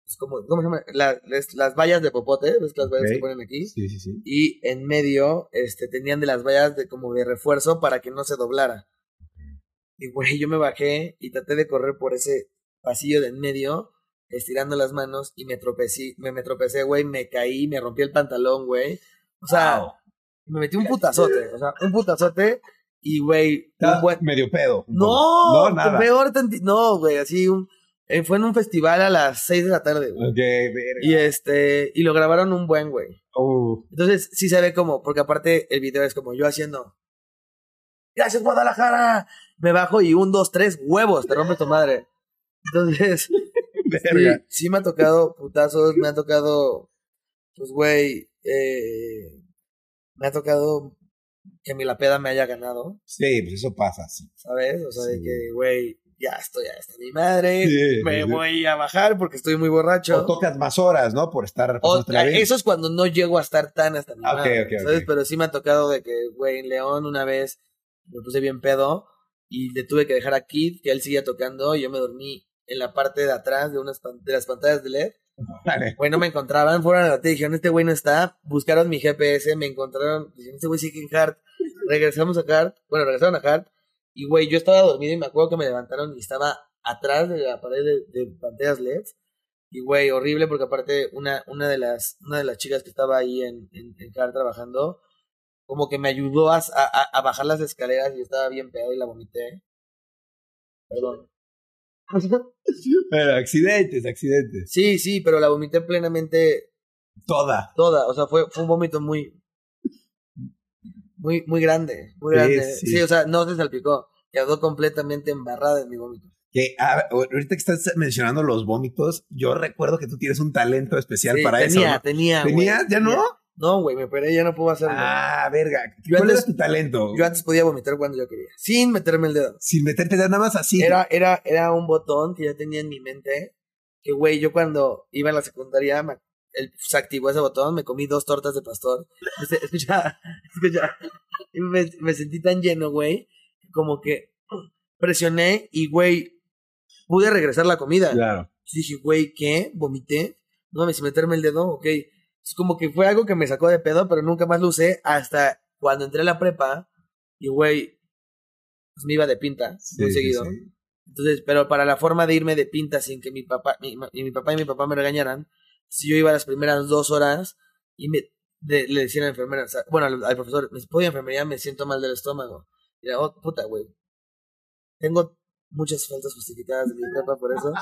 es como, ¿cómo se llama? las vallas de popote, ¿ves las vallas que ponen aquí? Sí, sí, sí. Y en medio, este, tenían de las vallas de como de refuerzo para que no se doblara. Y güey, yo me bajé y traté de correr por ese pasillo de en medio estirando las manos y me tropecé, me, me tropecé, güey, me caí, me rompí el pantalón, güey. O sea, me metí un putazote, o sea, un putazote y, güey, un buen... medio pedo. No, no, peor, no, güey, así un... Eh, fue en un festival a las 6 de la tarde, güey. Y este, y lo grabaron un buen, güey. Uh. Entonces, sí se ve como, porque aparte el video es como yo haciendo, gracias Guadalajara, me bajo y un, dos, tres, huevos, te rompe tu madre. Entonces, [laughs] Sí, me ha tocado putazos, me ha tocado, pues, güey, eh, me ha tocado que mi la peda me haya ganado. Sí, pues eso pasa, sí. ¿Sabes? O sea, de que, güey, ya estoy hasta mi madre, me voy a bajar porque estoy muy borracho. O tocas más horas, ¿no? Por estar... O, eso es cuando no llego a estar tan hasta mi madre, ¿sabes? Pero sí me ha tocado de que, güey, en León una vez me puse bien pedo y le tuve que dejar a Kid, que él seguía tocando y yo me dormí en la parte de atrás de unas de las pantallas de LED. [laughs] Vale. Güey, no me encontraban, fueron a la tele, dijeron, este güey no está, buscaron mi GPS, me encontraron, dijeron, este güey sigue en Hart, regresamos a Hart, bueno, regresaron a Hart, y güey, yo estaba dormido y me acuerdo que me levantaron y estaba atrás de la pared de, de pantallas LED, y güey, horrible porque aparte una, una de las, una de las chicas que estaba ahí en, en, en Hart trabajando, como que me ayudó a, a, a bajar las escaleras y estaba bien pedo y la vomité. Perdón. [laughs] Pero accidentes, accidentes. Sí, sí, pero la vomité plenamente Toda. toda, o sea, fue, fue un vómito muy, muy, muy grande, muy Sí, grande. sí. Sí. o sea, no se salpicó, quedó completamente embarrada en mi vómito. Que a ahorita que estás mencionando los vómitos, yo recuerdo que tú tienes un talento especial Sí, para tenía, eso. tenía, güey. ¿Tenías? ¿Ya no? No, güey, me operé, ya no puedo hacerlo. Ah, verga. Yo ¿Cuál antes- era tu talento? Yo antes podía vomitar cuando yo quería, sin meterme el dedo. Sin meterte nada más así. Era, era, era un botón que ya tenía en mi mente, que güey, yo cuando iba a la secundaria, me- el, se activó ese botón, me comí dos tortas de pastor. [laughs] Escucha, escucha, me, me sentí tan lleno, güey, como que presioné y, güey, pude regresar la comida. Claro. Dije, güey, ¿qué? ¿Vomité? No mames, meterme el dedo, ok. Es como que fue algo que me sacó de pedo, pero nunca más lo usé hasta cuando entré a la prepa y, güey, pues me iba de pinta Sí, muy seguido. sí. Entonces, pero para la forma de irme de pinta sin que mi papá, mi, mi papá y mi papá me regañaran, si yo iba las primeras dos horas y me de- le decía a la enfermera, o sea, bueno, al, al profesor, me dice, enfermería, me siento mal del estómago. Y era, oh, puta, güey. Tengo muchas faltas justificadas de mi prepa por eso.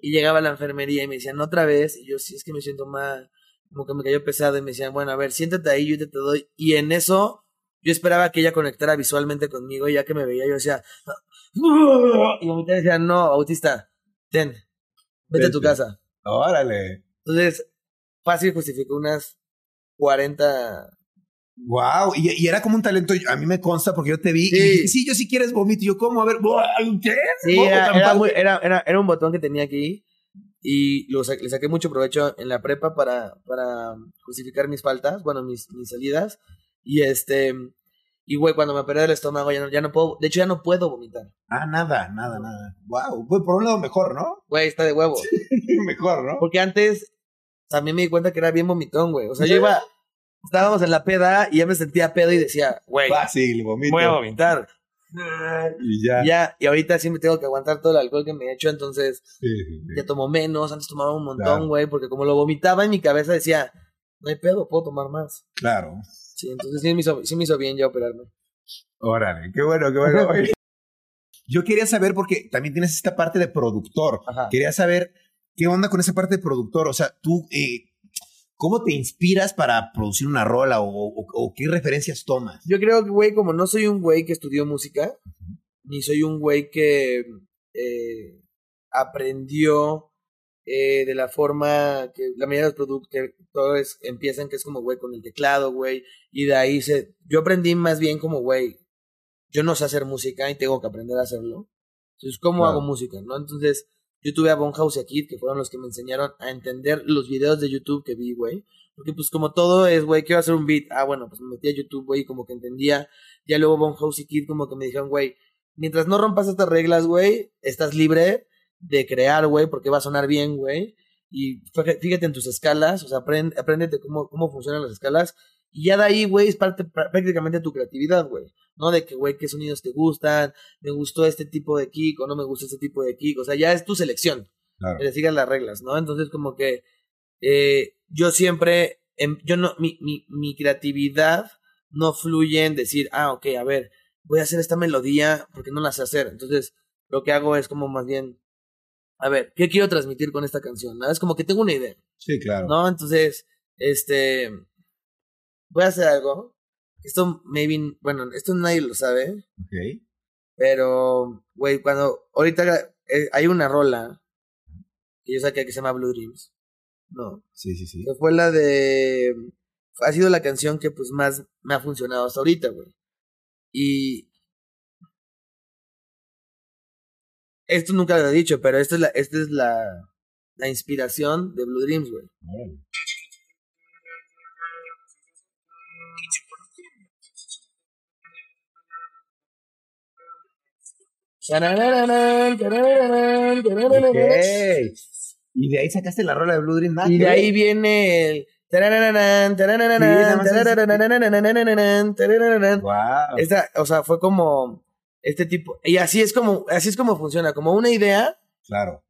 Y llegaba a la enfermería y me decían, otra vez. Y yo, sí, es que me siento mal. Como que me cayó pesado. Y me decían, bueno, a ver, siéntate ahí, yo te, te doy. Y en eso, yo esperaba que ella conectara visualmente conmigo. Y ya que me veía, yo decía, y mi tía decía, no, autista, ten, vete a tu casa. Órale. Entonces, fácil justificó unas 40. Wow. Y, y era como un talento. A mí me consta porque yo te vi. Sí. Y dije, sí, yo sí quieres vomito. Y yo, ¿cómo? A ver, ¿qué? Sí, era, era, era un botón que tenía aquí. Y lo sa- le saqué mucho provecho en la prepa para, para justificar mis faltas, bueno, mis, mis salidas. Y este. Y güey, cuando me operé del estómago ya no, ya no puedo. De hecho, ya no puedo vomitar. Ah, nada, nada, nada. Wow. Pues por un lado mejor, ¿no? Güey, está de huevo. [laughs] mejor, ¿no? Porque antes también me di cuenta que era bien vomitón, güey. O sea, yo iba. Estábamos en la peda y ya me sentía pedo y decía, güey, Fácil, vomito. voy a vomitar. Y ya. Y ya, y ahorita sí me tengo que aguantar todo el alcohol que me he hecho, entonces Sí, sí, sí. ya tomo menos, antes tomaba un montón, güey, porque como lo vomitaba en mi cabeza decía, no hay pedo, puedo tomar más. Claro. Sí, entonces sí me hizo, sí me hizo bien ya operarme. Órale, qué bueno, qué bueno. [laughs] Yo quería saber, porque también tienes esta parte de productor. Ajá. Quería saber qué onda con esa parte de productor. O sea, tú, eh, ¿cómo te inspiras para producir una rola o, o- o qué referencias tomas? Yo creo que, güey, como no soy un güey que estudió música, ni soy un güey que eh, aprendió eh, de la forma que la mayoría de los productores empiezan, que es como, güey, con el teclado, güey, y de ahí se... Yo aprendí más bien como, güey, yo no sé hacer música y tengo que aprender a hacerlo. Entonces, ¿cómo hago música, no? Entonces, yo tuve a Bonhouse y a Kid, que fueron los que me enseñaron a entender los videos de YouTube que vi, güey. Porque, pues, como todo es, güey, quiero hacer un beat. Ah, bueno, pues me metí a YouTube, güey, como que entendía. Ya luego Bonhouse y Kid como que me dijeron, güey, mientras no rompas estas reglas, güey, estás libre de crear, güey, porque va a sonar bien, güey. Y fíjate en tus escalas, o sea, aprende, apréndete cómo, cómo funcionan las escalas. Y ya de ahí, güey, es parte prá- prácticamente de tu creatividad, güey. No de que, güey, qué sonidos te gustan, me gustó este tipo de kick o no me gustó este tipo de kick. O sea, ya es tu selección Claro. que le sigas las reglas, ¿no? Entonces, como que eh, yo siempre, em, yo no, mi, mi, mi creatividad no fluye en decir, ah, ok, a ver, voy a hacer esta melodía porque no la sé hacer. Entonces, lo que hago es como más bien, a ver, ¿qué quiero transmitir con esta canción? ¿no? Es como que tengo una idea, Sí, claro. ¿no? Entonces, este, voy a hacer algo. Esto, maybe, bueno, esto nadie lo sabe, Ok. pero, güey, cuando ahorita eh, hay una rola que yo saqué que se llama Blue Dreams, ¿no? Sí, sí, sí. Que fue la de... Ha sido la canción que pues más me ha funcionado hasta ahorita, güey. Y... Esto nunca lo he dicho, pero esta es la, esta es la, la inspiración de Blue Dreams, güey. Órale. Tarararán, tarararán, tarararán. Ok. Y de ahí sacaste la rola de Blue Dream Y de ahí viene el. Wow. Esta, o sea, fue como este tipo. Y así es como, así es como funciona. Como una idea, Claro.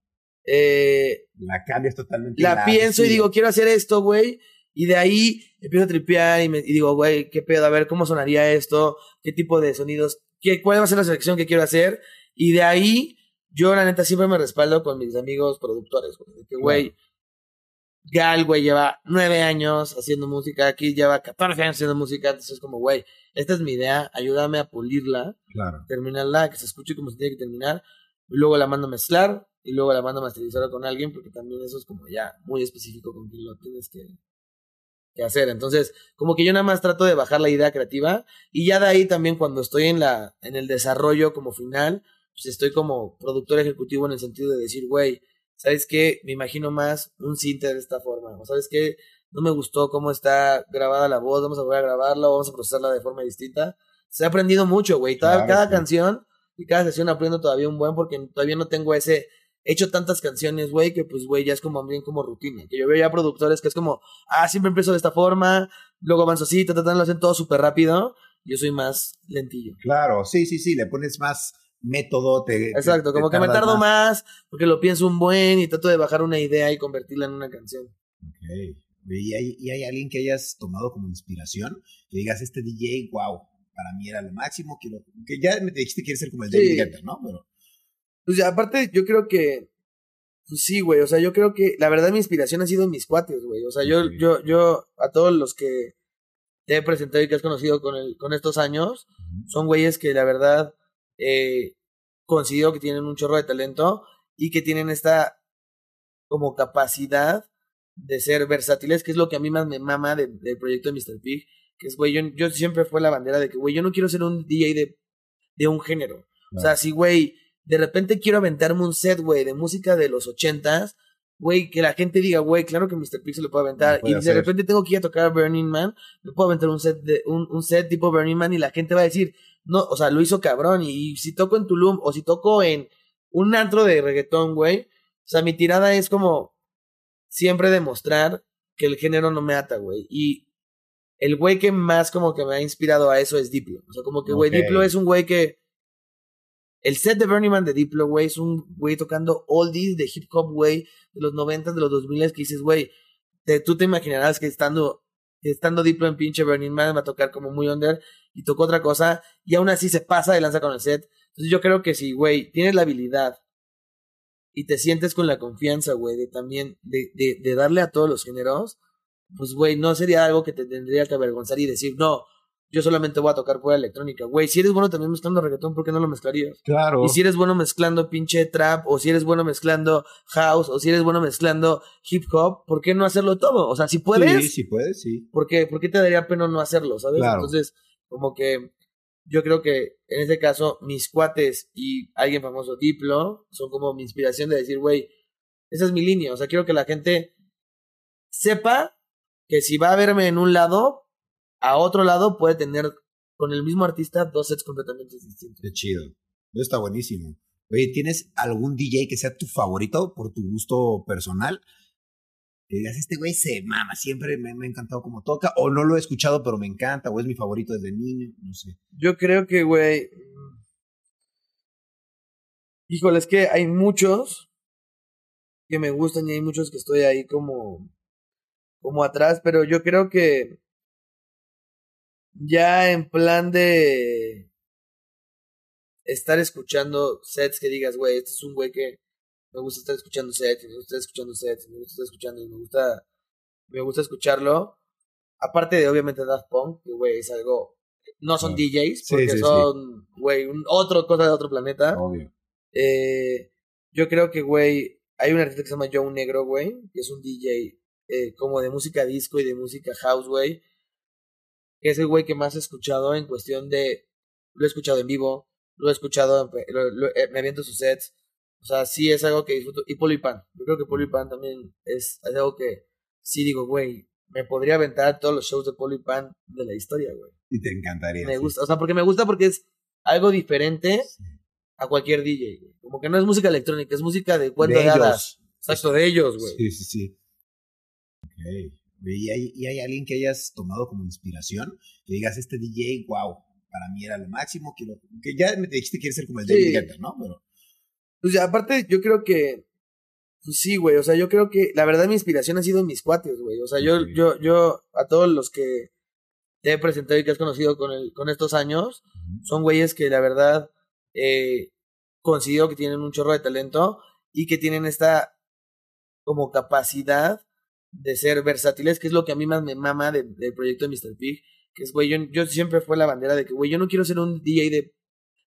eh, La cambias totalmente. la pienso y digo, quiero hacer esto, güey. Y de ahí empiezo a tripear y, me, y digo, güey, qué pedo, a ver cómo sonaría esto, qué tipo de sonidos, qué, cuál va a ser la selección que quiero hacer. Y de ahí, yo la neta siempre me respaldo con mis amigos productores, güey. De que, güey, Gal, güey, lleva nueve años haciendo música, aquí lleva 14 años haciendo música, entonces es como, güey, esta es mi idea, ayúdame a pulirla, Claro. terminarla, que se escuche como se tiene que terminar, y luego la mando a mezclar, y luego la mando a masterizar con alguien, porque también eso es como ya muy específico con quién lo tienes que, que hacer. Entonces, como que yo nada más trato de bajar la idea creativa, y ya de ahí también cuando estoy en la, en el desarrollo como final, pues estoy como productor ejecutivo en el sentido de decir, güey, ¿sabes qué? Me imagino más un synth de esta forma, o ¿sabes qué? No me gustó cómo está grabada la voz, vamos a volver a grabarla, o vamos a procesarla de forma distinta. Se ha aprendido mucho, güey. Cada, Claro, cada sí. canción y cada sesión aprendo todavía un buen porque todavía no tengo ese... He hecho tantas canciones, güey, que pues, güey, ya es como bien como rutina. Que yo veo ya productores que es como, ah, siempre empiezo de esta forma, luego avanzo así, ta, ta, ta, lo hacen todo súper rápido. Yo soy más lentillo. Claro, sí, sí, sí. Le pones más método. Te, Exacto, te- como te que me tardo más porque lo pienso un buen y trato de bajar una idea y convertirla en una canción. Ok. ¿Y hay, y hay alguien que hayas tomado como inspiración? Que digas, este DJ, wow, para mí era lo máximo. Quiero, que ya me dijiste que quieres ser como el Sí. David Guetta, ¿no? Pero, Pues ya, aparte, yo creo que. Pues sí, güey. O sea, yo creo que la verdad mi inspiración ha sido mis cuates, güey. O sea, yo, yo, yo, a todos los que te he presentado y que has conocido con, el, con estos años, son güeyes que la verdad eh, considero que tienen un chorro de talento y que tienen esta como capacidad de ser versátiles, que es lo que a mí más me mama de- del proyecto de Mr. Pig, que es, güey, yo, yo siempre fue la bandera de que, güey, yo no quiero ser un DJ de, de un género. O sea, si, güey, de repente quiero aventarme un set, güey, de música de los ochentas, güey, que la gente diga, güey, claro que Mr. Pig se lo puede aventar. Puede y de repente tengo que ir a tocar Burning Man, me puedo aventar un set de, un, un set tipo Burning Man y la gente va a decir, no, o sea, lo hizo cabrón. Y, si toco en Tulum o si toco en un antro de reggaetón, güey, o sea, mi tirada es como siempre demostrar que el género no me ata, güey. Y el güey que más como que me ha inspirado a eso es Diplo. O sea, como que, güey. Diplo es un güey que... El set de Burning Man de Diplo, güey, es un güey tocando oldies de hip hop, güey, de los 90, de los 2000 que dices, güey, tú te imaginarás que estando, estando Diplo en pinche Burning Man va a tocar como muy under y tocó otra cosa y aún así se pasa de lanza con el set. Entonces yo creo que si, güey, tienes la habilidad y te sientes con la confianza, güey, de también, de, de, de darle a todos los géneros, pues, güey, no sería algo que te tendría que avergonzar y decir, no, yo solamente voy a tocar pura electrónica. Güey, si eres bueno también mezclando reggaetón, ¿por qué no lo mezclarías? Claro. Y si eres bueno mezclando pinche trap, o si eres bueno mezclando house, o si eres bueno mezclando hip hop, ¿por qué no hacerlo todo? O sea, si puedes, Sí, sí puedes, sí. ¿por qué, por qué te daría pena no hacerlo, sabes? Claro. Entonces, como que yo creo que en ese caso, mis cuates y alguien famoso, Diplo, son como mi inspiración de decir, güey, esa es mi línea. O sea, quiero que la gente sepa que si va a verme en un lado, a otro lado puede tener con el mismo artista dos sets completamente distintos. Qué chido. Eso está buenísimo. Oye, ¿tienes algún DJ que sea tu favorito por tu gusto personal? Que digas, este güey se mama, siempre me, ha encantado como toca, o no lo he escuchado, pero me encanta, o es mi favorito desde niño, no sé. Yo creo que, güey. mm, Híjole, es que hay muchos que me gustan y hay muchos que estoy ahí como. como atrás, pero yo creo que. Ya en plan de. estar escuchando sets que digas, güey, este es un güey que me gusta estar escuchando sets, me gusta estar escuchando sets, me gusta estar escuchando y me gusta. me gusta escucharlo. Aparte de obviamente Daft Punk, que güey es algo. No son Claro. DJs, porque sí, sí. son, güey, otro cosa de otro planeta. Obvio. Eh, yo creo que, güey, hay un artista que se llama Joe Negro, güey, que es un DJ eh, como de música disco y de música house, güey. Que es el güey que más he escuchado en cuestión de. Lo he escuchado en vivo, lo he escuchado, en lo- lo- eh, me aviento sus sets. O sea, sí es algo que disfruto. Y Polipan. Yo creo que Polipan también es, es algo que sí digo, güey, me podría aventar todos los shows de Polipan de la historia, güey. Y te encantaría. Me sí. gusta, o sea, porque me gusta porque es algo diferente Sí. a cualquier DJ, güey. Como que no es música electrónica, es música de cuento De de, hadas. Exacto, de ellos, güey. Sí, sí, sí. Ok. Oye, ¿Y hay, y hay alguien que hayas tomado como inspiración? Que digas, este DJ, wow, para mí era lo máximo. Quiero, que ya me dijiste que quieres ser como el Sí. David Guetta, ¿no? Pero, Pues ya, aparte, yo creo que. Pues sí, güey. O sea, yo creo que la verdad mi inspiración ha sido mis cuates, güey. O sea, yo, yo, yo, a todos los que te he presentado y que has conocido con, el, con estos años, son güeyes que la verdad eh, considero que tienen un chorro de talento y que tienen esta como capacidad de ser versátiles, que es lo que a mí más me mama de- del proyecto de Mr. Pig, que es, güey, yo, yo siempre fue la bandera de que, güey, yo no quiero ser un DJ de,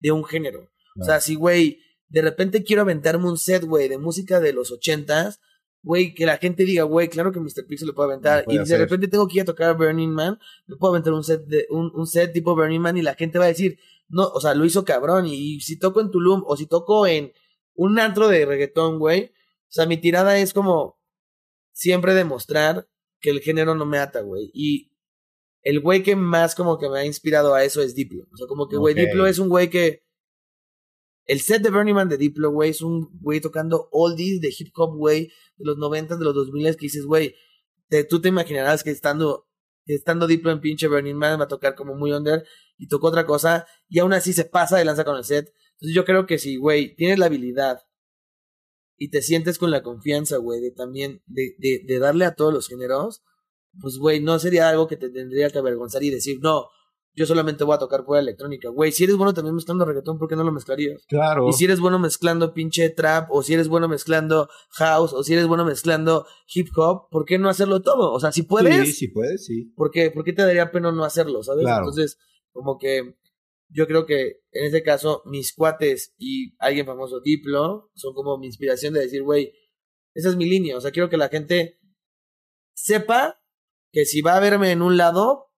de un género. O sea, si, güey, de repente quiero aventarme un set, güey, de música de los ochentas, güey, que la gente diga, güey, claro que Mr. Se lo puede aventar. Puede y de repente tengo que ir a tocar a Burning Man, me puedo aventar un set, de, un, un set tipo Burning Man y la gente va a decir, no, o sea, lo hizo cabrón. Y, si toco en Tulum o si toco en un antro de reggaetón, güey, o sea, mi tirada es como siempre demostrar que el género no me ata, güey. Y el güey que más como que me ha inspirado a eso es Diplo. O sea, como que, güey. Diplo es un güey que... El set de Burning Man de Diplo, güey, es un güey tocando oldies de hip hop, güey, de los 90, de los 2000 que dices, güey, tú te imaginarás que estando, estando Diplo en pinche Burning Man va a tocar como muy under y tocó otra cosa y aún así se pasa de lanza con el set. Entonces yo creo que si, güey, tienes la habilidad y te sientes con la confianza, güey, de también, de, de, de darle a todos los géneros, pues, güey, no sería algo que te tendría que avergonzar y decir, no, yo solamente voy a tocar pura electrónica. Güey, si eres bueno también mezclando reggaetón, ¿por qué no lo mezclarías? claro. Y si eres bueno mezclando pinche trap, o si eres bueno mezclando house, o si eres bueno mezclando hip hop, ¿por qué no hacerlo todo? O sea, si puedes, Sí, sí puedes, sí. ¿por qué, por qué te daría pena no hacerlo, sabes? Claro. Entonces, como que yo creo que en ese caso, mis cuates y alguien famoso, Diplo, son como mi inspiración de decir, güey, esa es mi línea. O sea, quiero que la gente sepa que si va a verme en un lado,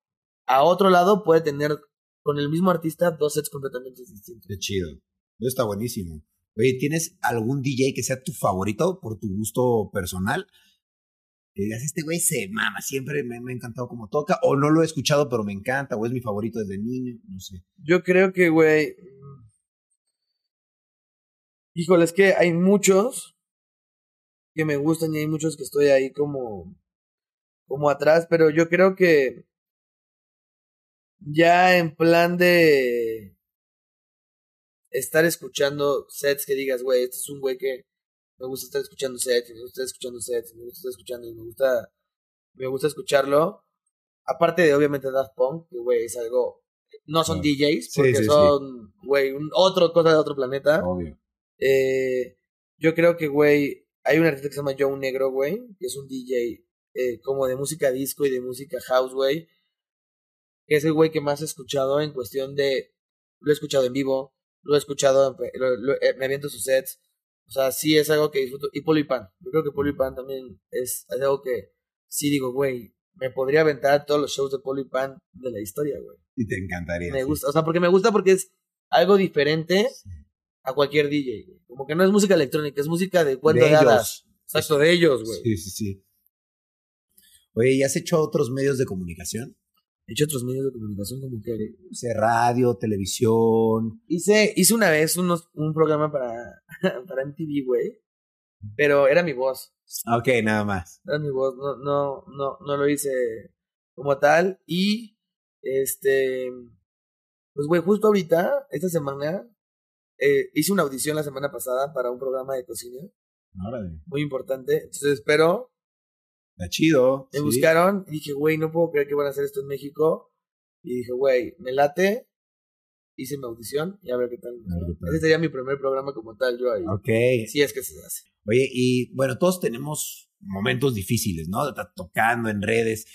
a otro lado puede tener con el mismo artista dos sets completamente distintos. Qué chido. Eso está buenísimo. Oye, ¿tienes algún DJ que sea tu favorito por tu gusto personal? Que digas, este güey se mama, siempre me, me ha encantado cómo toca, o no lo he escuchado, pero me encanta, o es mi favorito desde niño, no sé. Yo creo que, güey. mm, Híjole, es que hay muchos que me gustan y hay muchos que estoy ahí como. como atrás, pero yo creo que. Ya en plan de. estar escuchando sets que digas, güey, este es un güey que me gusta estar escuchando sets, me gusta estar escuchando sets, y me gusta estar escuchando y me gusta. me gusta escucharlo. Aparte de obviamente Daft Punk, que güey es algo. No son Claro. DJs, porque sí, sí. son, güey, un, otro cosa de otro planeta. Obvio. Eh, yo creo que, güey, hay un artista que se llama Joe Negro, güey, que es un DJ eh, como de música disco y de música house, güey. Es el güey que más he escuchado en cuestión de. Lo he escuchado en vivo, lo he escuchado, lo- lo- eh, me aviento sus sets. O sea, sí es algo que disfruto. Y Polipan. Yo creo que Polipan también es, es algo que sí digo, güey, me podría aventar todos los shows de Polipan de la historia, güey. Y te encantaría. Me sí. gusta, o sea, porque me gusta porque es algo diferente a cualquier DJ, güey. Como que no es música electrónica, es música de cuento de, De hadas. Exacto, de ellos, güey. Sí, sí, sí. Oye, ¿y has hecho otros medios de comunicación? He hecho otros medios de comunicación como que... Sea, radio, televisión. Hice, hice una vez unos, un programa para, [laughs] para MTV, güey. Pero era mi voz. Ok, nada más. Era mi voz. No, no, no, no lo hice como tal. Y, este... Pues, güey, justo ahorita, esta semana, eh, hice una audición la semana pasada para un programa de cocina Órale. muy importante. Entonces espero Está chido. Me sí. buscaron y dije, güey, no puedo creer que van a hacer esto en México. Y dije, güey, me late. Hice mi audición y a ver qué tal. Ver qué tal. Ese sería mi primer programa como tal, yo ahí. Ok. Si es que se hace. Oye, y bueno, todos tenemos momentos difíciles, ¿no? Tocando en redes,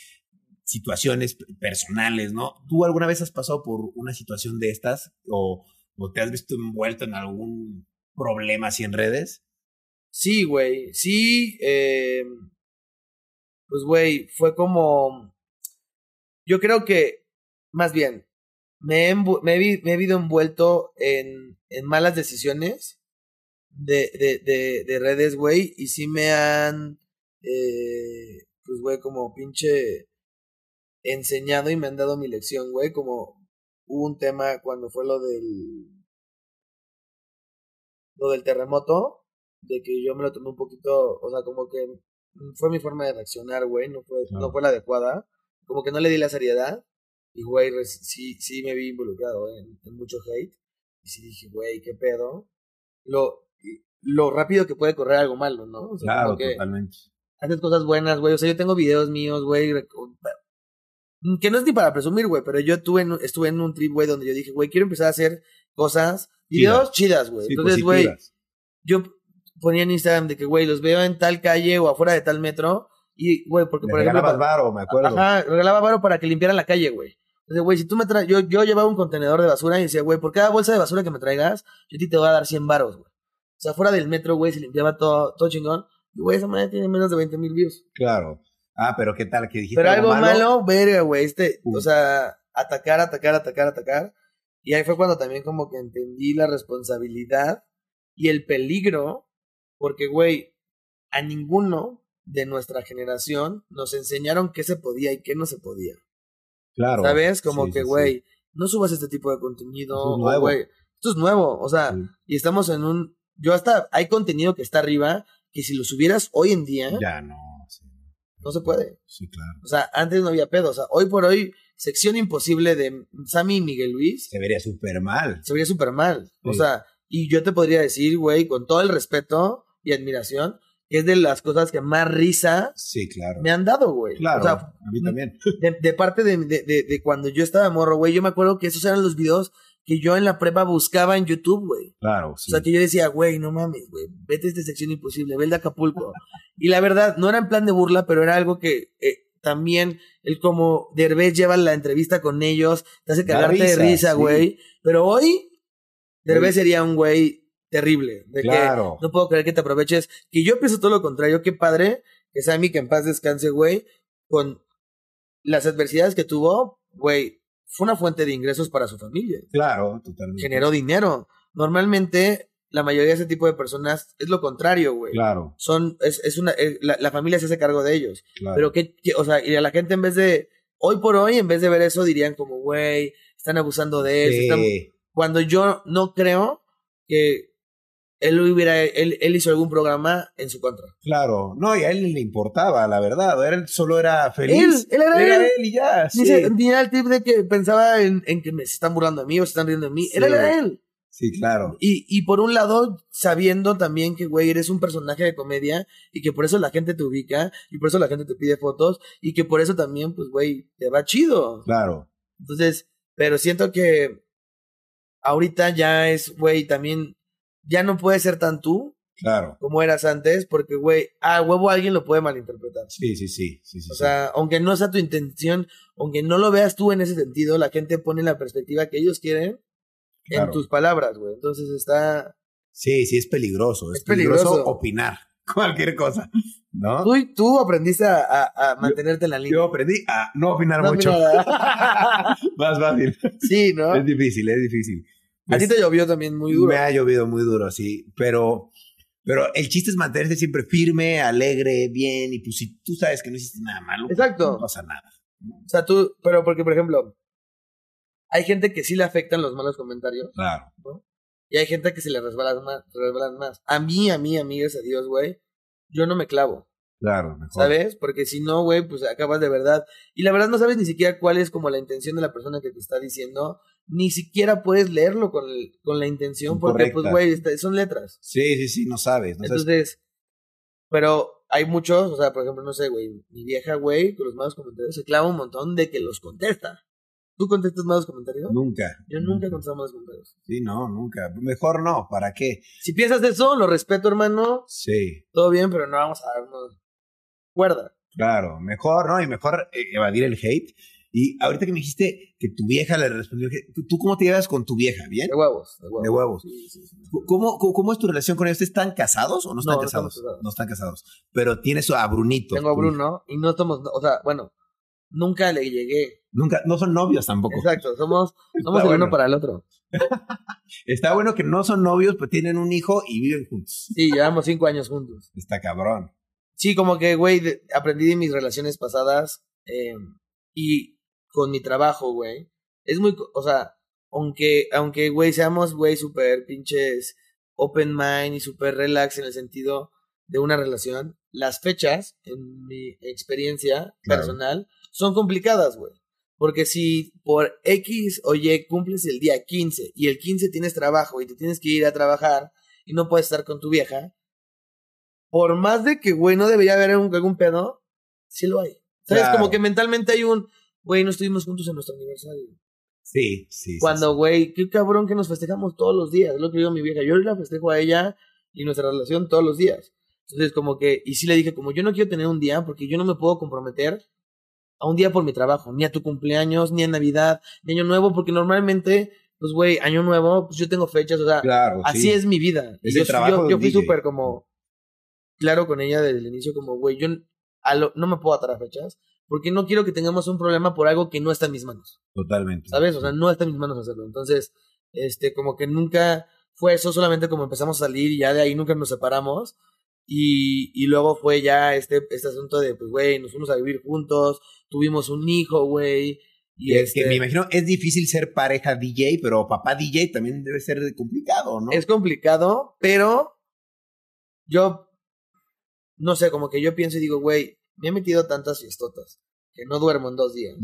situaciones personales, ¿no? ¿Tú alguna vez has pasado por una situación de estas o, o te has visto envuelto en algún problema así en redes? Sí, güey. Sí, eh, pues, güey, fue como... Yo creo que, más bien, me he, me he, me he visto envuelto en, en malas decisiones de, de, de, de redes, güey, y sí me han, eh, pues, güey, como pinche enseñado y me han dado mi lección, güey, como hubo un tema cuando fue lo del lo del terremoto, de que yo me lo tomé un poquito, o sea, como que fue mi forma de reaccionar, güey, no fue, no fue la adecuada. Como que no le di la seriedad. Y, güey, sí, sí me vi involucrado en, en mucho hate. Y sí dije, güey, qué pedo. Lo, lo rápido que puede correr algo malo, ¿no? O sea, Claro, que totalmente. haces cosas buenas, güey. O sea, yo tengo videos míos, güey. rec- Que no es ni para presumir, güey, pero yo estuve en, estuve en un trip, güey, donde yo dije, güey, quiero empezar a hacer cosas, videos chidas, güey. Sí, Entonces, güey, yo ponía en Instagram de que, güey, los veo en tal calle o afuera de tal metro. Y, güey, porque Le por ejemplo. regalabas varo, me acuerdo. Ajá, regalaba varo para que limpiaran la calle, güey. Entonces, güey, si tú me traes, yo, yo llevaba un contenedor de basura y decía, güey, por cada bolsa de basura que me traigas, yo a ti te voy a dar 100 varos, güey. O sea, fuera del metro, güey, se limpiaba todo, todo chingón. Y, güey, esa manera tiene menos de 20 mil views. Claro. Ah, pero ¿qué tal? que dijiste Pero algo malo, verga, güey, este, Uh. o sea, atacar, atacar, atacar, atacar. Y ahí fue cuando también como que entendí la responsabilidad y el peligro, porque, güey, a ninguno de nuestra generación nos enseñaron qué se podía y qué no se podía. Claro. ¿Sabes? Como Sí, que, sí, sí. güey, no subas este tipo de contenido. Es güey, esto es nuevo, o sea, y estamos en un... Yo hasta, hay contenido que está arriba, que si lo subieras hoy en día, Ya no. no se puede. Sí, claro. O sea, antes no había pedo. O sea, hoy por hoy, sección imposible de Sammy y Miguel Luis Se vería súper mal. se vería súper mal. O sea, y yo te podría decir, güey, con todo el respeto y admiración, que es de las cosas que más risa Sí, claro. me han dado, güey. Claro. O sea, a mí también. [laughs] de, de parte de, de, de- cuando yo estaba morro, güey, yo me acuerdo que esos eran los videos que yo en la prepa buscaba en YouTube, güey. Claro, sí. O sea, que yo decía, güey, no mames, güey, vete a esta sección imposible, ve el de Acapulco. [laughs] y la verdad, no era en plan de burla, pero era algo que eh, también, el como Derbez lleva la entrevista con ellos, te hace cagarte de risa, sí. güey. Pero hoy, Derbez sería un güey terrible. De Claro. que no puedo creer que te aproveches. Que yo pienso todo lo contrario, qué padre que Sammy, que en paz descanse, güey, con las adversidades que tuvo, güey, fue una fuente de ingresos para su familia Claro, totalmente. generó dinero. Normalmente, la mayoría de ese tipo de personas es lo contrario, güey. Claro, Son, es, es una, eh, la, la familia se hace cargo de ellos. claro. Pero que, que- o sea, y a la gente en vez de, hoy por hoy, en vez de ver eso, dirían como, güey, están abusando de él. se están-". Sí, Cuando yo no creo que él hubiera, él, él hizo algún programa en su contra. claro. No, y a él le importaba, la verdad. Él solo era feliz. Él, él era él. y ya. Sí, ni era el tip de que pensaba en, en que me se están burlando de mí o se están riendo de mí. Sí. Él era él. sí claro. Y, y por un lado, sabiendo también que, güey, eres un personaje de comedia y que por eso la gente te ubica y por eso la gente te pide fotos y que por eso también, pues, güey, te va chido. Claro. Entonces, pero siento que ahorita ya es, güey, también, ya no puede ser tan tú Claro. como eras antes porque, güey, a huevo alguien lo puede malinterpretar. Sí, sí, sí. sí, sí O sí. sea, aunque no sea tu intención, aunque no lo veas tú en ese sentido, la gente pone la perspectiva que ellos quieren en tus palabras, güey. Entonces está... Sí, sí, es peligroso. Es, Es peligroso. peligroso. opinar [laughs] cualquier cosa. ¿No? Tú, tú aprendiste a, a- a mantenerte en la línea. Yo aprendí a no opinar No, mucho. [laughs] Más fácil. sí, ¿no? Es difícil, es difícil. A ti te llovió también muy duro. Me ha llovido muy duro, sí. Pero, pero el chiste es mantenerse siempre firme, alegre, bien. Y pues si tú sabes que no hiciste nada malo, pues, Exacto. no pasa nada. O sea, tú, pero porque, por ejemplo, hay gente que sí le afectan los malos comentarios Claro. y hay gente que se le resbalan más. resbalan más. A mí, a mí, a mí, gracias a Dios, güey, yo no me clavo, Claro, mejor. ¿sabes? Porque si no, güey, pues acabas de verdad. Y la verdad no sabes ni siquiera cuál es como la intención de la persona que te está diciendo. Ni siquiera puedes leerlo con, el- con la intención porque, pues, Incorrecta. güey, son letras. Sí, sí, sí, no sabes. No sabes. Entonces, pero hay muchos, o sea, por ejemplo, no sé, güey, mi vieja, güey, con los malos comentarios se clava un montón de que los contesta. ¿Tú contestas malos comentarios? Nunca. Yo nunca he contestado malos comentarios. Sí, no, nunca. Mejor no. ¿Para qué? Si piensas eso, lo respeto, hermano, Sí, todo bien, pero no vamos a darnos cuerda. claro. Mejor, ¿no? Y mejor eh, evadir el hate. Y ahorita que me dijiste que tu vieja le respondió, ¿tú- ¿tú cómo te llevas con tu vieja? ¿Bien? De huevos, de huevos. De huevos. Sí, sí, sí. ¿Cómo, cómo, es tu relación con ellos? ¿Están casados o no están No, casados? No están casados. Pero tienes a Brunito. Tengo a Bruno y no somos, o sea, bueno, nunca le llegué. Nunca, no son novios tampoco. Exacto, somos, [laughs] somos el bueno. uno para el otro. [laughs] Está bueno que no son novios, pero tienen un hijo y viven juntos. Sí, llevamos cinco años juntos. Está cabrón. Sí, como que, güey, aprendí de mis relaciones pasadas eh, y con mi trabajo, güey. Es muy, o sea, aunque, aunque, güey, seamos, güey, súper pinches open mind y súper relax en el sentido de una relación, las fechas, en mi experiencia Claro. personal, son complicadas, güey. Porque si por X o Y cumples el día 15 y el 15 tienes trabajo y te tienes que ir a trabajar y no puedes estar con tu vieja, por más de que, güey, no debería haber algún, algún pedo, sí lo hay. ¿Sabes? Claro. Como que mentalmente hay un, güey, no estuvimos juntos en nuestro aniversario. Sí, sí. Cuando, güey, qué cabrón que nos festejamos todos los días. Es lo que digo a mi vieja. Yo la festejo a ella y nuestra relación todos los días. Entonces, como que, y sí le dije, como yo no quiero tener un día porque yo no me puedo comprometer a un día por mi trabajo, ni a tu cumpleaños, ni a Navidad, ni Año Nuevo, porque normalmente, pues, güey, Año Nuevo, pues yo tengo fechas, o sea, Claro, así sí. es mi vida. Es Y yo, trabajo yo, yo fui súper como claro con ella desde el inicio, como, güey, yo a lo- no me puedo atar a fechas porque no quiero que tengamos un problema por algo que no está en mis manos. Totalmente. ¿sabes? O sea, no está en mis manos hacerlo. Entonces, este, como que nunca fue eso, solamente como empezamos a salir y ya de ahí nunca nos separamos. Y, y luego fue ya este, este asunto de, pues, güey, nos fuimos a vivir juntos, tuvimos un hijo, güey. Y Y es que este, me imagino es difícil ser pareja DJ, pero papá DJ también debe ser complicado, ¿no? es complicado, pero yo, no sé, como que yo pienso y digo, güey, me he metido tantas fiestotas que no duermo en dos días.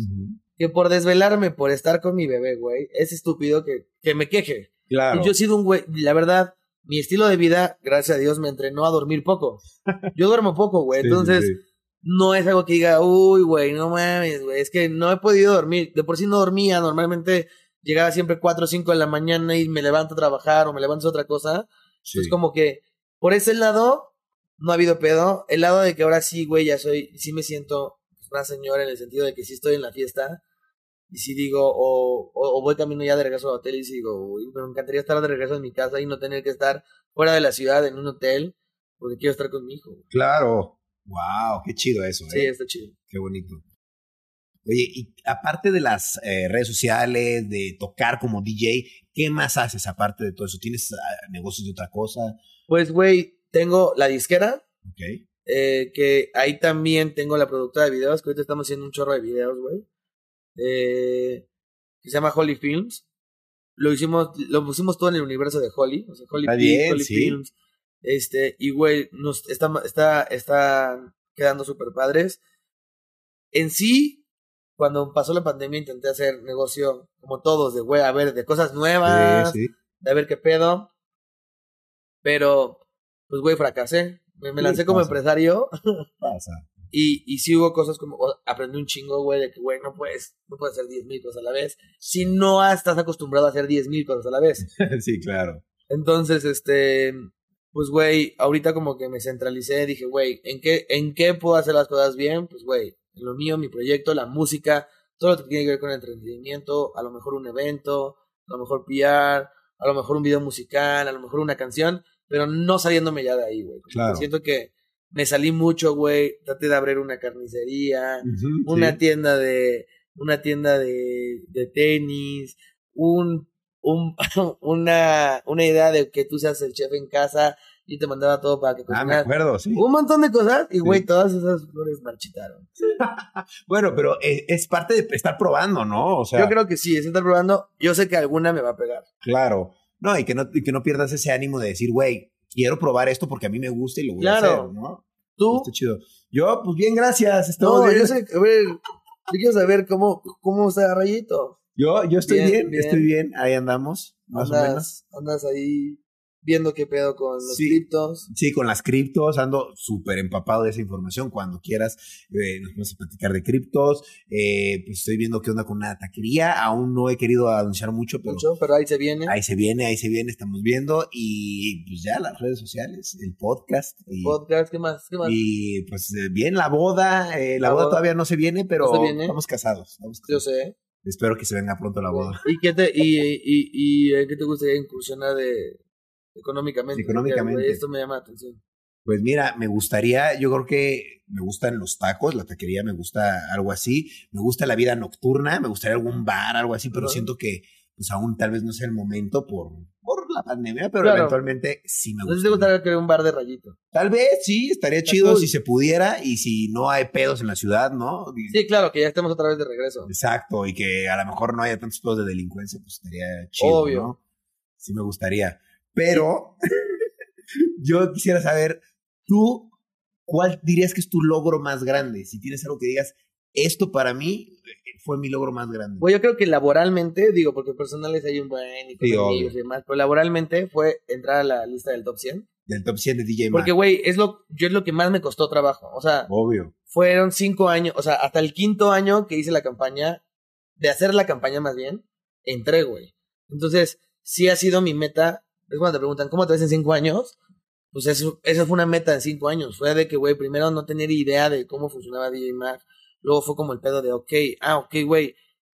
Que por desvelarme, por estar con mi bebé, güey, es estúpido que, que me queje. Claro. Y yo he sido un güey, la verdad, mi estilo de vida, gracias a Dios, me entrenó a dormir poco. [laughs] Yo duermo poco, güey. Sí, Entonces, sí. no es algo que diga, uy, güey, no mames, güey. Es que no he podido dormir. De por sí no dormía. Normalmente llegaba siempre 4 o 5 de la mañana y me levanto a trabajar o me levanto a otra cosa. Es como que, por ese lado, no ha habido pedo. El lado de que ahora sí, güey, ya soy, sí me siento una señora en el sentido de que sí estoy en la fiesta. Y si digo, o, o, o voy camino ya de regreso al hotel y si digo, uy, me encantaría estar de regreso en mi casa y no tener que estar fuera de la ciudad en un hotel porque quiero estar con mi hijo. güey. Claro. Wow, qué chido eso, Sí, ¿eh? está chido. Qué bonito. Oye, y aparte de las eh, redes sociales, de tocar como DJ, ¿qué más haces aparte de todo eso? ¿Tienes ah, negocios de otra cosa? Pues, güey, tengo la disquera, Ok. eh, que ahí también tengo la productora de videos, que ahorita estamos haciendo un chorro de videos, güey. Eh, que se llama Holly Films. Lo hicimos, lo pusimos todo en el universo de Holly, o sea, Holly bien, sí. Films. Este, y güey, nos está, está, está quedando súper padres. En sí, cuando pasó la pandemia intenté hacer negocio como todos, de güey, a ver, de cosas nuevas, Sí, sí. de a ver qué pedo. Pero, pues, güey, fracasé. Me, lancé como pasa. empresario [laughs] Pasa. y, y sí hubo cosas como, aprendí un chingo, güey, de que, güey, no puedes, no puedes hacer 10 mil cosas a la vez si no estás acostumbrado a hacer 10 mil cosas a la vez. [laughs] sí, claro. Entonces, este, pues, güey, ahorita como que me centralicé, dije, güey, ¿en qué, ¿en qué puedo hacer las cosas bien? Pues, güey, en lo mío, mi proyecto, la música, todo lo que tiene que ver con el entretenimiento, a lo mejor un evento, a lo mejor PR, a lo mejor un video musical, a lo mejor una canción, pero no saliéndome ya de ahí, güey. Claro. Siento que me salí mucho, güey, traté de abrir una carnicería, una sí. tienda de una tienda de, de tenis, un, un [laughs] una una idea de que tú seas el chef en casa y te mandaba todo para que Ah, me cocinaras. acuerdo, sí. un montón de cosas y güey, Sí. todas esas flores marchitaron. [laughs] Bueno, pero eh, es parte de estar probando, ¿no? O sea, Yo creo que sí, es estar probando, yo sé que alguna me va a pegar. claro. No, y que no, y que no pierdas ese ánimo de decir, güey, quiero probar esto porque a mí me gusta y lo voy Claro. a hacer, ¿no? Tú Está chido. Yo, pues bien, gracias. Estamos No, bien. yo sé, a ver, yo quiero saber cómo cómo está Rayito. Yo, yo estoy Bien, bien, bien. estoy bien. Ahí andamos, más o menos. Andas ahí viendo qué pedo con los Sí. criptos. Sí, con las criptos, ando súper empapado de esa información. Cuando quieras, eh, nos vamos a platicar de criptos. Eh, pues estoy viendo qué onda con una taquería. Aún no he querido anunciar mucho, pero mucho, pero ahí se viene. ahí se viene, ahí se viene, estamos viendo. Y pues ya las redes sociales, el podcast. Y, Podcast, ¿qué más? ¿Qué más? y, pues eh, bien, la boda. eh, la, La boda, boda. todavía no se viene, pero ¿No se viene? estamos casados. estamos Yo sé. Espero que se venga pronto la boda. ¿Y qué te, y, y, y, en qué te gustaría incursionar de económicamente? Económicamente. Porque, esto me llama la atención. Pues mira, me gustaría, yo creo que me gustan los tacos, la taquería me gusta algo así, me gusta la vida nocturna, me gustaría algún bar, algo así, pero siento que pues aún tal vez no sea el momento por, por la pandemia, pero Claro. eventualmente sí me Entonces gusta. te gustaría crear un bar de rayito. Tal vez sí, estaría Está chido cool. si se pudiera y si no hay pedos en la ciudad, ¿no? Sí, claro, que ya estemos otra vez de regreso. Exacto, y que a lo mejor no haya tantos pedos de delincuencia, pues estaría chido, Obvio. ¿no? Sí me gustaría. Pero [laughs] yo quisiera saber, tú, ¿cuál dirías que es tu logro más grande? Si tienes algo que digas, esto para mí fue mi logro más grande. Pues yo creo que laboralmente, digo, porque personales hay un buen y, Sí, y demás, pero laboralmente fue entrar a la lista del top 100. Del top 100 de DJ. Porque, güey, es lo, yo es lo que más me costó trabajo. O sea, Obvio. fueron cinco años, o sea, hasta el quinto año que hice la campaña, de hacer la campaña más bien, entré, güey. Entonces, sí ha sido mi meta. Es cuando te preguntan, ¿cómo te ves en cinco años? Pues eso, eso fue una meta en cinco años. Fue de que, güey, primero no tener idea de cómo funcionaba DJ Mag. Luego fue como el pedo de, ok, ah, ok, güey.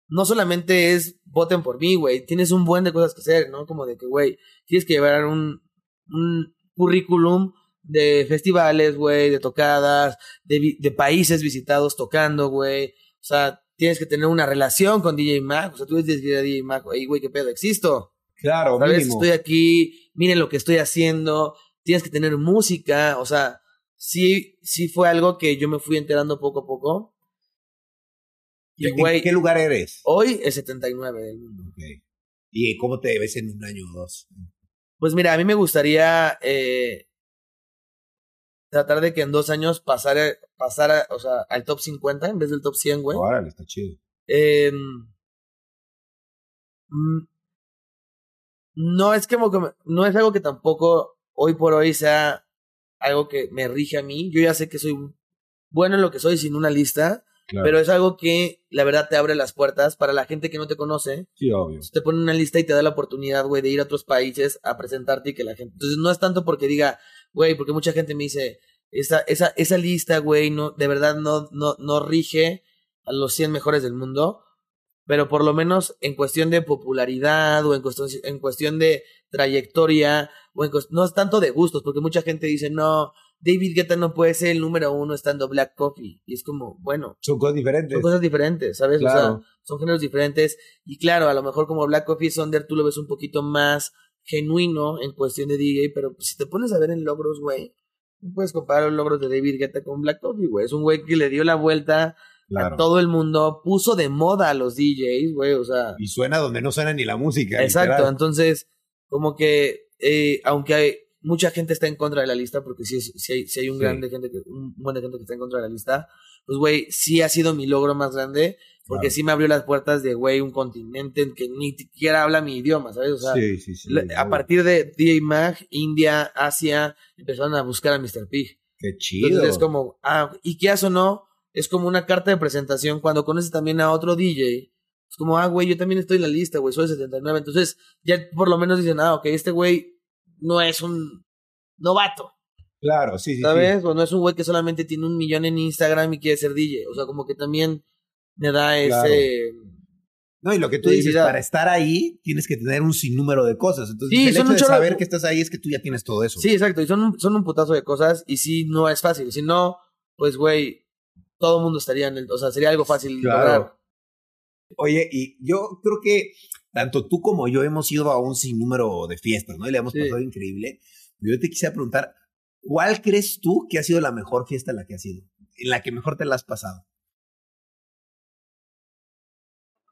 No solamente es voten por mí, güey. Tienes un buen de cosas que hacer, ¿no? Como de que, güey, tienes que llevar un, un currículum de festivales, güey, de tocadas, de, de países visitados tocando, güey. O sea, tienes que tener una relación con DJ Mag. O sea, tú ir a DJ Mag, ey, güey, qué pedo, existo. Claro, ¿Sabes? mínimo. Estoy aquí, miren lo que estoy haciendo. Tienes que tener música. O sea, sí, sí fue algo que yo me fui enterando poco a poco. Y, ¿En qué lugar eres? hoy es 79 del mundo. ¿Y cómo te ves en un año o dos? Pues mira, a mí me gustaría eh, tratar de que en dos años pasara, pasara, o sea, al top 50 en vez del top 100, güey. Órale, está chido. Eh, mm, no es como que no es algo que tampoco hoy por hoy sea algo que me rige a mí. Yo ya sé que soy bueno en lo que soy sin una lista, Claro. pero es algo que la verdad te abre las puertas para la gente que no te conoce. sí, obvio. te pone una lista y te da la oportunidad, güey, de ir a otros países a presentarte y que la gente. Entonces no es tanto porque diga, güey, porque mucha gente me dice, esa, esa, esa lista, güey, no, de verdad no, no, no rige a los 100 mejores del mundo, pero por lo menos en cuestión de popularidad o en cuestión, en cuestión de trayectoria, o en no es tanto de gustos, porque mucha gente dice, no, David Guetta no puede ser el número uno estando Black Coffee. Y es como, bueno, Son cosas diferentes. son cosas diferentes, ¿sabes? O Claro. sea, son géneros diferentes. Y claro, a lo mejor como Black Coffee Thunder tú lo ves un poquito más genuino en cuestión de DJ, pero si te pones a ver en logros, güey, no puedes comparar los logros de David Guetta con Black Coffee, güey. Es un güey que le dio la vuelta Claro. a todo el mundo, puso de moda a los DJs, güey, o sea. Y suena donde no suena ni la música. Exacto, literal. entonces, como que, eh, aunque hay, mucha gente está en contra de la lista, porque sí, sí hay, sí hay un Sí. grande gente que, un buen de gente que está en contra de la lista, pues, güey, sí ha sido mi logro más grande, porque Claro. sí me abrió las puertas de, güey, un continente en que ni siquiera habla mi idioma, ¿sabes? O sea, sí, sí, sí. a partir de DJ Mag, India, Asia, empezaron a buscar a Mr. P. Qué chido. Entonces es como, ah, y qué o no, es como una carta de presentación cuando conoces también a otro DJ. Es como, ah, güey, yo también estoy en la lista, güey, soy de 79. Entonces, ya por lo menos dicen, ah, ok, este güey no es un novato, Claro, sí, sí. ¿sabes? O no es un güey que solamente tiene un millón en Instagram y quiere ser DJ. O sea, como que también me da ese. sí. No, y lo que tú dices, para estar ahí tienes que tener un sinnúmero de cosas. Entonces, Sí, el hecho de saber que estás ahí es que tú ya tienes todo eso. Sí, exacto, y son un, son un putazo de cosas y sí, no es fácil. Si no, pues, güey, todo el mundo estaría en el. O sea, sería algo fácil Claro. lograr. Oye, y yo creo que tanto tú como yo hemos ido a un sinnúmero de fiestas, ¿no? Y le hemos Sí. pasado increíble. Yo te quisiera preguntar, ¿cuál crees tú que ha sido la mejor fiesta en la que has ido? En la que mejor te la has pasado.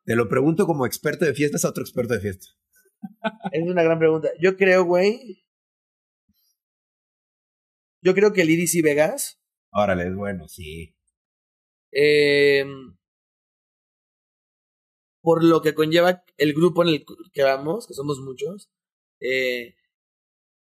Te lo pregunto como experto de fiestas a otro experto de fiestas. Es una gran pregunta. Yo creo, güey. Yo creo que el EDC Vegas. Órale, es bueno, sí. Eh, por lo que conlleva el grupo en el que vamos, que somos muchos. eh,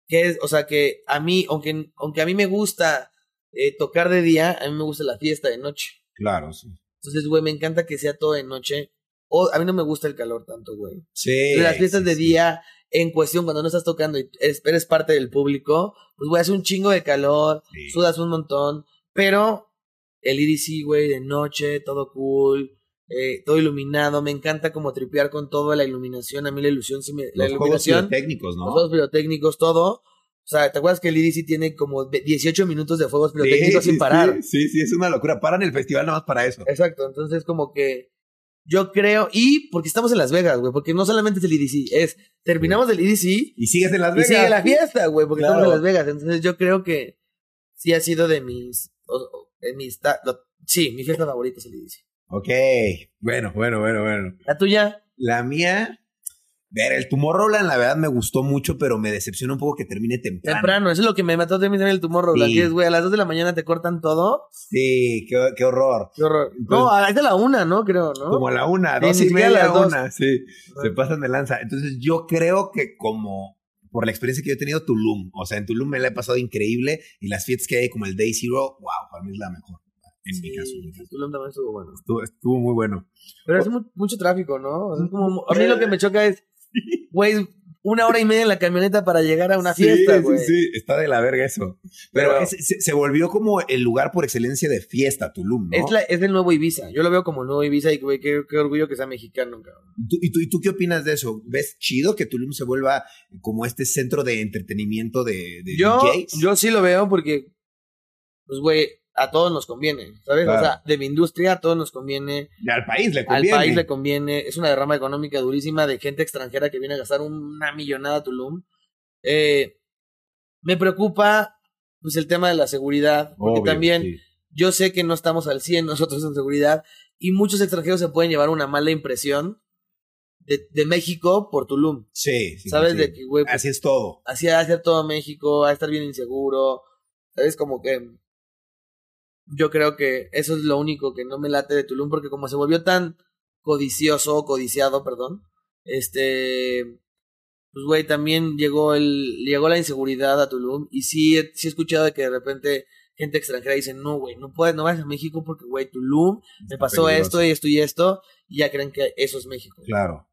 que es, o sea, que a mí, aunque, aunque a mí me gusta eh, tocar de día, a mí me gusta la fiesta de noche. Claro, sí. Entonces, güey, me encanta que sea todo de noche. O, a mí no me gusta el calor tanto, güey. Sí. las fiestas sí, de sí. día, en cuestión, cuando no estás tocando y eres, eres parte del público, pues, güey, hace un chingo de calor, Sí. sudas un montón, pero el EDC, güey, de noche, todo cool, eh, todo iluminado, me encanta como tripear con toda la iluminación, a mí la ilusión, sí me, la Los juegos iluminación, técnicos, ¿no? los juegos pirotécnicos, todo. O sea, ¿te acuerdas que el EDC tiene como 18 minutos de fuegos pirotécnicos Sí, sin sí, parar? Sí, sí, sí, es una locura. Paran el festival nada más para eso. Exacto, entonces como que yo creo, y porque estamos en Las Vegas, güey, porque no solamente es el EDC, es terminamos el EDC Y sigues en Las y Vegas. sigue la fiesta, güey, porque Claro. estamos en Las Vegas. Entonces yo creo que sí ha sido de mis, o- mis, ta- lo- sí, mi fiesta favorita es el EDC. Ok, bueno, bueno, bueno, bueno. La tuya, La mía, Ver, el Tomorrowland, la verdad, me gustó mucho, pero me decepciona un poco que termine temprano. Temprano, eso es lo que me mató también el tumor, Roland. Sí. Que es, güey, a las 2 de la mañana te cortan todo. Sí, qué, qué horror. Qué horror. Entonces- no, a- la una, ¿no? Creo, ¿no? Como a la una, Sí, dos y media, las dos. una, sí. Se pasan de lanza. Entonces, yo creo que como por la experiencia que yo he tenido Tulum, o sea, en Tulum me la he pasado increíble y las fiestas que hay como el Day Zero, wow, para mí es la mejor. En mi caso, en mi caso. Tulum también estuvo bueno. Estuvo, estuvo muy bueno. Pero es mu- mucho tráfico, ¿no? O sea, es como, a mí lo que me choca es, [laughs] güey, una hora y media en la camioneta para llegar a una Sí, fiesta, sí, güey. Sí, está de la verga eso. Pero, Pero- es- se, se volvió como el lugar por excelencia de fiesta, Tulum, ¿no? Es, la, es el nuevo Ibiza. Yo lo veo como el nuevo Ibiza y, güey, qué, qué orgullo que sea mexicano, cabrón. ¿Y tú, y, tú, ¿Y tú qué opinas de eso? ¿Ves chido que Tulum se vuelva como este centro de entretenimiento de, de Yo, DJs? yo sí lo veo porque, pues, güey, a todos nos conviene, ¿sabes? Claro. O sea, de mi industria a todos nos conviene. Y al país le Al conviene. país le conviene. Es una derrama económica durísima de gente extranjera que viene a gastar una millonada a Tulum. Eh, me preocupa, pues, el tema de la seguridad. Porque Obvio, también sí. yo sé que no estamos al 100 nosotros en seguridad. Y muchos extranjeros se pueden llevar una mala impresión de, de México por Tulum. Sí, sí, ¿Sabes? sí. De que, güey, pues, Así es todo. así va a ser todo México, va a estar bien inseguro. ¿Sabes? Como que yo creo que eso es lo único que no me late de Tulum, porque como se volvió tan codicioso, codiciado, perdón, este, pues güey, también llegó el, llegó la inseguridad a Tulum, y sí, he- sí he escuchado de que de repente gente extranjera dice, no, güey, no puedes, no vayas a México porque, güey, Tulum, me pasó peligroso. esto y esto y esto, y ya creen que eso es México. Claro.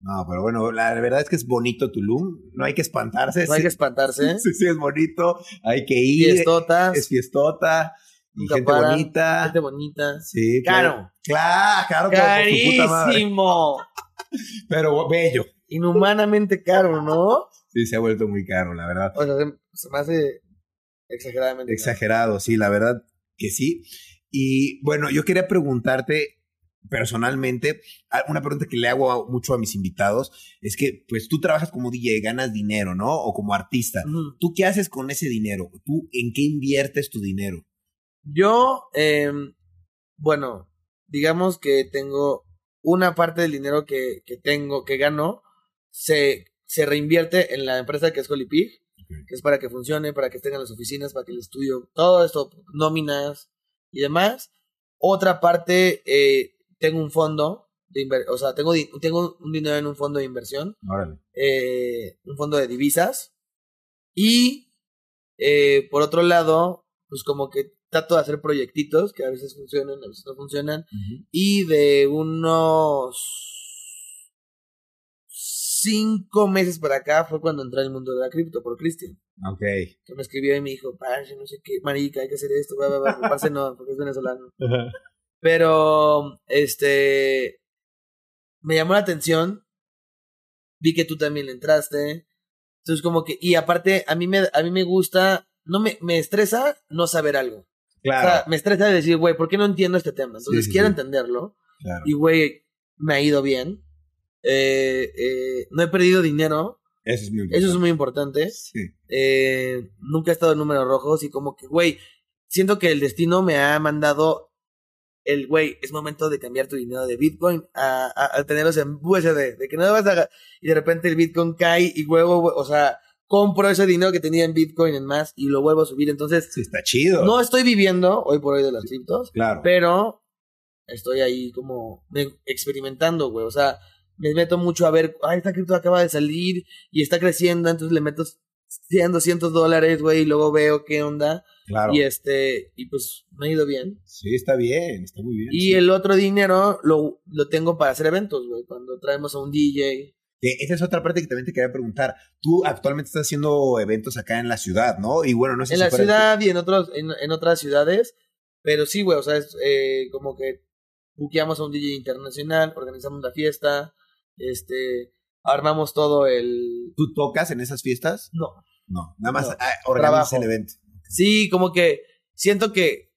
No, pero bueno, la verdad es que es bonito Tulum. No hay que espantarse. No hay que Sí, espantarse, [laughs] sí, sí, es bonito. Hay que ir. fiestotas, Es fiestota. Y gente bonita. gente bonita. Sí, Caro. Claro, claro. Carísimo. [laughs] Pero bello. Inhumanamente caro, ¿no? Sí, se ha vuelto muy caro, la verdad. O sea, se, se me hace exageradamente caro. Exagerado, sí, la verdad que sí. Y bueno, yo quería preguntarte personalmente, a- una pregunta que le hago a- mucho a mis invitados, es que pues tú trabajas como DJ, ganas dinero, ¿no? O como artista. ¿Tú qué haces con ese dinero? ¿Tú en qué inviertes tu dinero? Yo, eh, bueno, digamos que tengo una parte del dinero que, que tengo, que gano, se, se reinvierte en la empresa que es Colipig, que es para que funcione, para que estén en las oficinas, para que el estudio, todo esto, nóminas y demás. Otra parte, eh, tengo un fondo, de inver- o sea, tengo, tengo un dinero en un fondo de inversión, eh, un fondo de divisas. Y eh, por otro lado, pues como que trato de hacer proyectitos que a veces funcionan, a veces no funcionan. Y de unos cinco meses para acá fue cuando entré al mundo de la cripto por Cristian, Ok. que me escribió y me dijo, parce, no sé qué, marica, hay que hacer esto, bla, bla". parce no, porque es venezolano. [laughs] Pero, este, me llamó la atención, vi que tú también le entraste, entonces como que, y aparte, a mí me, a mí me gusta, no me, me estresa no saber algo. O Claro, sea, me estresa decir, güey, ¿por qué no entiendo este tema? Entonces Sí, quiero sí. entenderlo. claro. Y, güey, me ha ido bien. Eh, eh, no he perdido dinero. Eso es muy importante. Eso es muy importante. Sí. Eh, nunca he estado en números rojos y como que, güey, siento que el destino me ha mandado el, güey, es momento de cambiar tu dinero de Bitcoin a, a, a tenerlos en USD. De que no vas a... Y de repente el Bitcoin cae y güey, o sea, compro ese dinero que tenía en Bitcoin en más y lo vuelvo a subir. Entonces, Sí, está chido. no estoy viviendo hoy por hoy de las criptos. claro. Pero estoy ahí como me- experimentando, güey. O sea, me meto mucho a ver, ay, esta cripto acaba de salir y está creciendo, entonces le meto 100, 200 dólares, güey, y luego veo qué onda. claro. Y este, y pues me ha ido bien. Sí, está bien, está muy bien. Y sí. el otro dinero lo, lo tengo para hacer eventos, güey. Cuando traemos a un DJ. Que esa es otra parte que también te quería preguntar. Tú actualmente estás haciendo eventos acá en la ciudad, ¿no? Y bueno, no sé En si la fuera- ciudad y en, otros, en, en otras ciudades. Pero sí, güey, o sea, es eh, como que buqueamos a un DJ internacional, organizamos la fiesta, este, armamos todo el... ¿Tú tocas en esas fiestas? No, No, nada más No, ah, organizas trabajo. el evento. Sí, como que siento que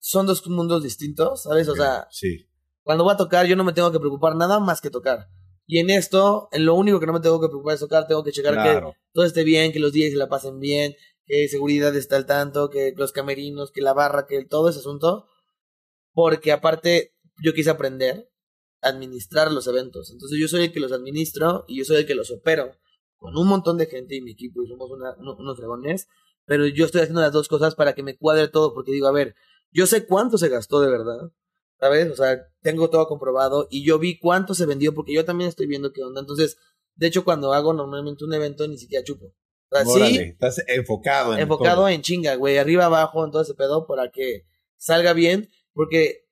son dos mundos distintos, ¿sabes? O sea, sí. cuando voy a tocar yo no me tengo que preocupar nada más que tocar. Y en esto, en lo único que no me tengo que preocupar es tocar, tengo que checar que Claro. todo esté bien, que los días se la pasen bien, que seguridad está al tanto, que los camerinos, que la barra, que todo ese asunto. Porque aparte yo quise aprender administrar los eventos. Entonces yo soy el que los administro y yo soy el que los opero con un montón de gente y mi equipo y somos una, unos dragones, pero yo estoy haciendo las dos cosas para que me cuadre todo porque digo, a ver, yo sé cuánto se gastó de verdad, ¿sabes? O sea, tengo todo comprobado y yo vi cuánto se vendió porque yo también estoy viendo qué onda. Entonces, de hecho, cuando hago normalmente un evento ni siquiera chupo. O sea, Órale, sí, estás enfocado en enfocado todo. en chinga, güey, arriba, abajo, en todo ese pedo para que salga bien, porque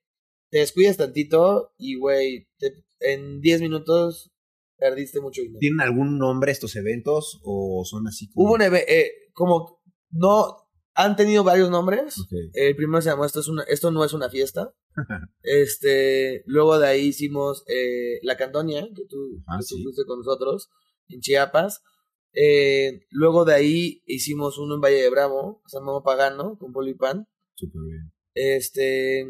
te descuidas tantito y, güey, te- en 10 minutos perdiste mucho dinero. ¿Tienen algún nombre estos eventos o son así como... Hubo un eve- eh, como, no, han tenido varios nombres. El primero se llamó Esto, es una, esto no es una fiesta. Este, luego de ahí hicimos eh, La Candonia, que tú, Ah, que tú sí. fuiste con nosotros, en Chiapas. Eh, luego de ahí hicimos uno en Valle de Bravo, se llamó Pagano, con Polipan. Súper bien. Este,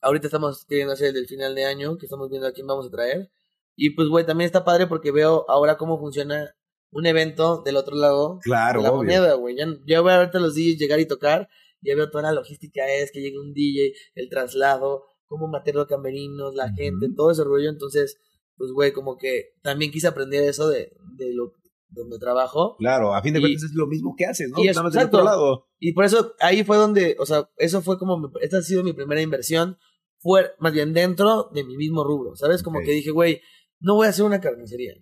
ahorita estamos queriendo hacer el del final de año, que estamos viendo a quién vamos a traer. Y pues, güey, también está padre porque veo ahora cómo funciona un evento del otro lado Claro, de la obvio. moneda, güey. Ya, ya voy a verte los DJs llegar y tocar. Ya veo toda la logística es que llegue un DJ, el traslado, cómo meter los camerinos, la gente, todo ese rollo. Entonces, pues, güey, como que también quise aprender eso de, de lo donde trabajo. Claro, a fin de Y- cuentas es lo mismo que haces, ¿no? y es- Nada más del exacto. otro lado. Y por eso ahí fue donde, o sea, eso fue como, esta ha sido mi primera inversión, fue más bien dentro de mi mismo rubro, ¿sabes? Como que dije, güey, no voy a hacer una carnicería.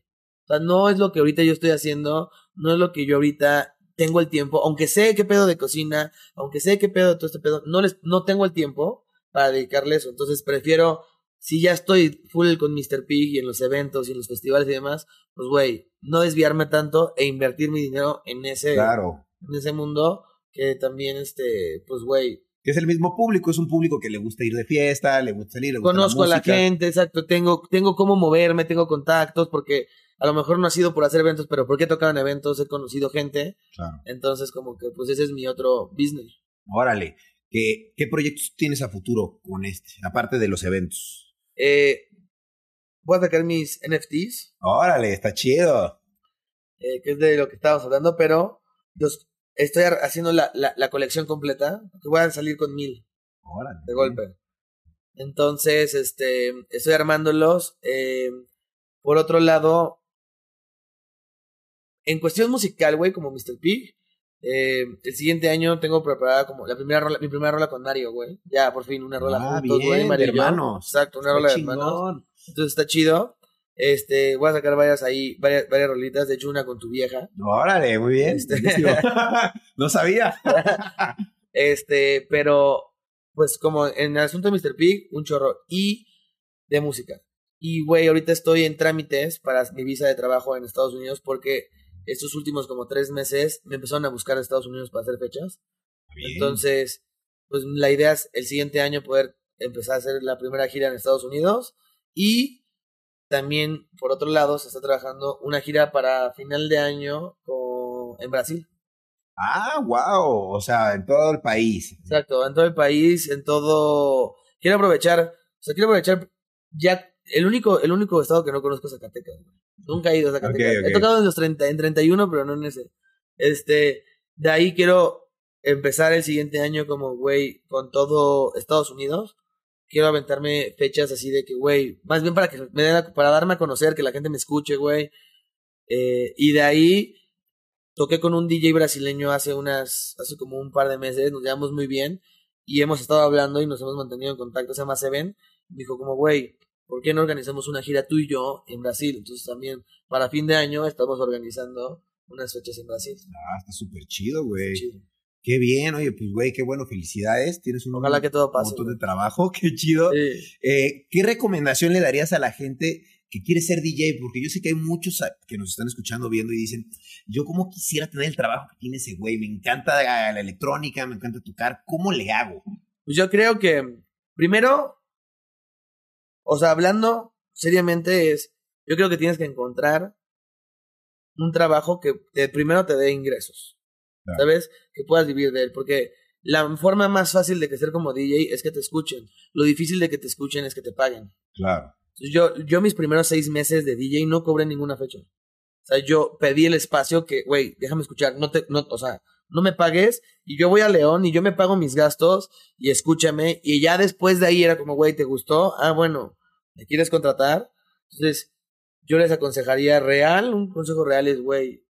O sea, no es lo que ahorita yo estoy haciendo, no es lo que yo ahorita tengo el tiempo, aunque sé qué pedo de cocina, aunque sé qué pedo de todo este pedo, no les, no tengo el tiempo para dedicarle eso. Entonces prefiero, si ya estoy full con Mr. Pig y en los eventos y en los festivales y demás, pues güey, no desviarme tanto e invertir mi dinero en ese, Claro. en ese mundo que también, este, pues, güey, es el mismo público, es un público que le gusta ir de fiesta, le gusta salir, le gusta conozco a la gente, exacto, tengo, tengo cómo moverme, tengo contactos, porque a lo mejor no ha sido por hacer eventos, pero porque he tocado en eventos, he conocido gente, Claro. entonces como que, pues, ese es mi otro business. Órale. ¿Qué, ¿Qué proyectos tienes a futuro con este? Aparte de los eventos. Eh, voy a sacar mis NFTs, Órale, está chido. eh, que es de lo que estábamos hablando, pero los, estoy haciendo la, la, la colección completa, que voy a salir con mil. Órale. de golpe. Entonces, este, estoy armándolos. eh, por otro lado, en cuestión musical, güey, como Mr. Pig, eh, el siguiente año tengo preparada como la primera rola, mi primera rola con Mario, güey. Ya, por fin, una rola Ah, juntos, bien, güey, Mario hermanos. Exacto, una rola de hermanos. Entonces está chido. Este, voy a sacar varias ahí, varias, varias rolitas, de hecho una con tu vieja. Órale, muy bien. Este- [laughs] [laughs] no sabía. Este, pero, pues como en el asunto de Mr. Pig, un chorro. Y de música. Y, güey, ahorita estoy en trámites para mi visa de trabajo en Estados Unidos porque estos últimos como tres meses me empezaron a buscar en Estados Unidos para hacer fechas. Entonces, pues la idea es el siguiente año poder empezar a hacer la primera gira en Estados Unidos. Y también, por otro lado, se está trabajando una gira para final de año con, en Brasil. Ah, wow. O sea, en todo el país. Exacto, en todo el país, en todo. Quiero aprovechar, o sea, quiero aprovechar ya. El único, el único estado que no conozco es Zacatecas. Nunca he ido a Zacatecas. He tocado en los 30, en 31, pero no en ese. Este, de ahí quiero empezar el siguiente año como, güey, con todo Estados Unidos. Quiero aventarme fechas así de que, güey, más bien para que me den a- para darme a conocer, que la gente me escuche, güey. Eh, y de ahí toqué con un DJ brasileño hace unas, hace como un par de meses, nos llevamos muy bien y hemos estado hablando y nos hemos mantenido en contacto, se llama Seven, me dijo como, güey, ¿por qué no organizamos una gira tú y yo en Brasil? Entonces también para fin de año estamos organizando unas fechas en Brasil. Ah, está súper chido, güey. Chido. Qué bien, oye, pues güey, qué bueno, felicidades. Tienes un Ojalá que todo pase. montón de trabajo, [laughs] qué chido. Sí. Eh, ¿Qué recomendación le darías a la gente que quiere ser DJ? Porque yo sé que hay muchos que nos están escuchando, viendo y dicen, yo como quisiera tener el trabajo que tiene ese güey, me encanta la electrónica, me encanta tocar, ¿cómo le hago? Pues yo creo que primero, o sea, hablando seriamente es, yo creo que tienes que encontrar un trabajo que te- primero te dé ingresos, ¿sabes? Que puedas vivir de él, porque la forma más fácil de crecer como DJ es que te escuchen. Lo difícil de que te escuchen es que te paguen. Claro. Entonces, yo, yo mis primeros seis meses de DJ no cobré ninguna fecha. O sea, yo pedí el espacio que, güey, déjame escuchar, no te, no, o sea, no me pagues y yo voy a León y yo me pago mis gastos y escúchame y ya después de ahí era como, güey, ¿te gustó? Ah, bueno, ¿Me quieres contratar? Entonces, yo les aconsejaría real, un consejo real es, güey,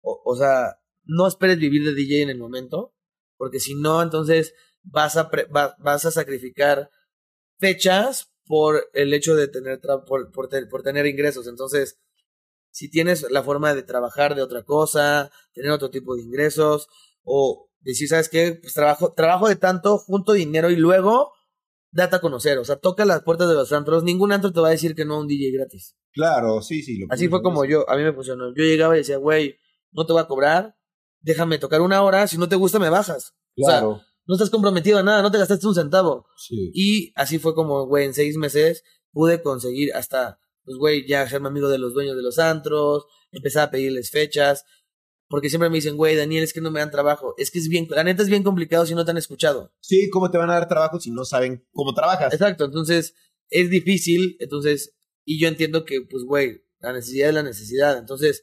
o, o sea, no esperes vivir de DJ en el momento, porque si no, entonces vas a, pre- va- vas a sacrificar fechas por el hecho de tener, tra- por, por, te- por tener ingresos. Entonces, si tienes la forma de trabajar de otra cosa, tener otro tipo de ingresos, o decir, ¿sabes qué? Pues trabajo, trabajo de tanto, junto dinero y luego date a conocer. O sea, toca las puertas de los antros. Ningún antro te va a decir que no a un DJ gratis. Claro, sí, sí. lo Así fue como yo, a mí me funcionó. Yo llegaba y decía, güey, no te voy a cobrar, déjame tocar una hora, si no te gusta me bajas. O sea, Claro, no estás comprometido a nada, no te gastaste un centavo. sí. Y así fue como, güey, en seis meses pude conseguir hasta, pues, güey, ya serme amigo de los dueños de los antros, empezar a pedirles fechas, porque siempre me dicen, güey, Daniel, es que no me dan trabajo. Es que es bien, la neta es bien complicado si no te han escuchado. Sí, ¿cómo te van a dar trabajo si no saben cómo trabajas? Exacto, entonces es difícil, entonces, y yo entiendo que, pues, güey, la necesidad es la necesidad, entonces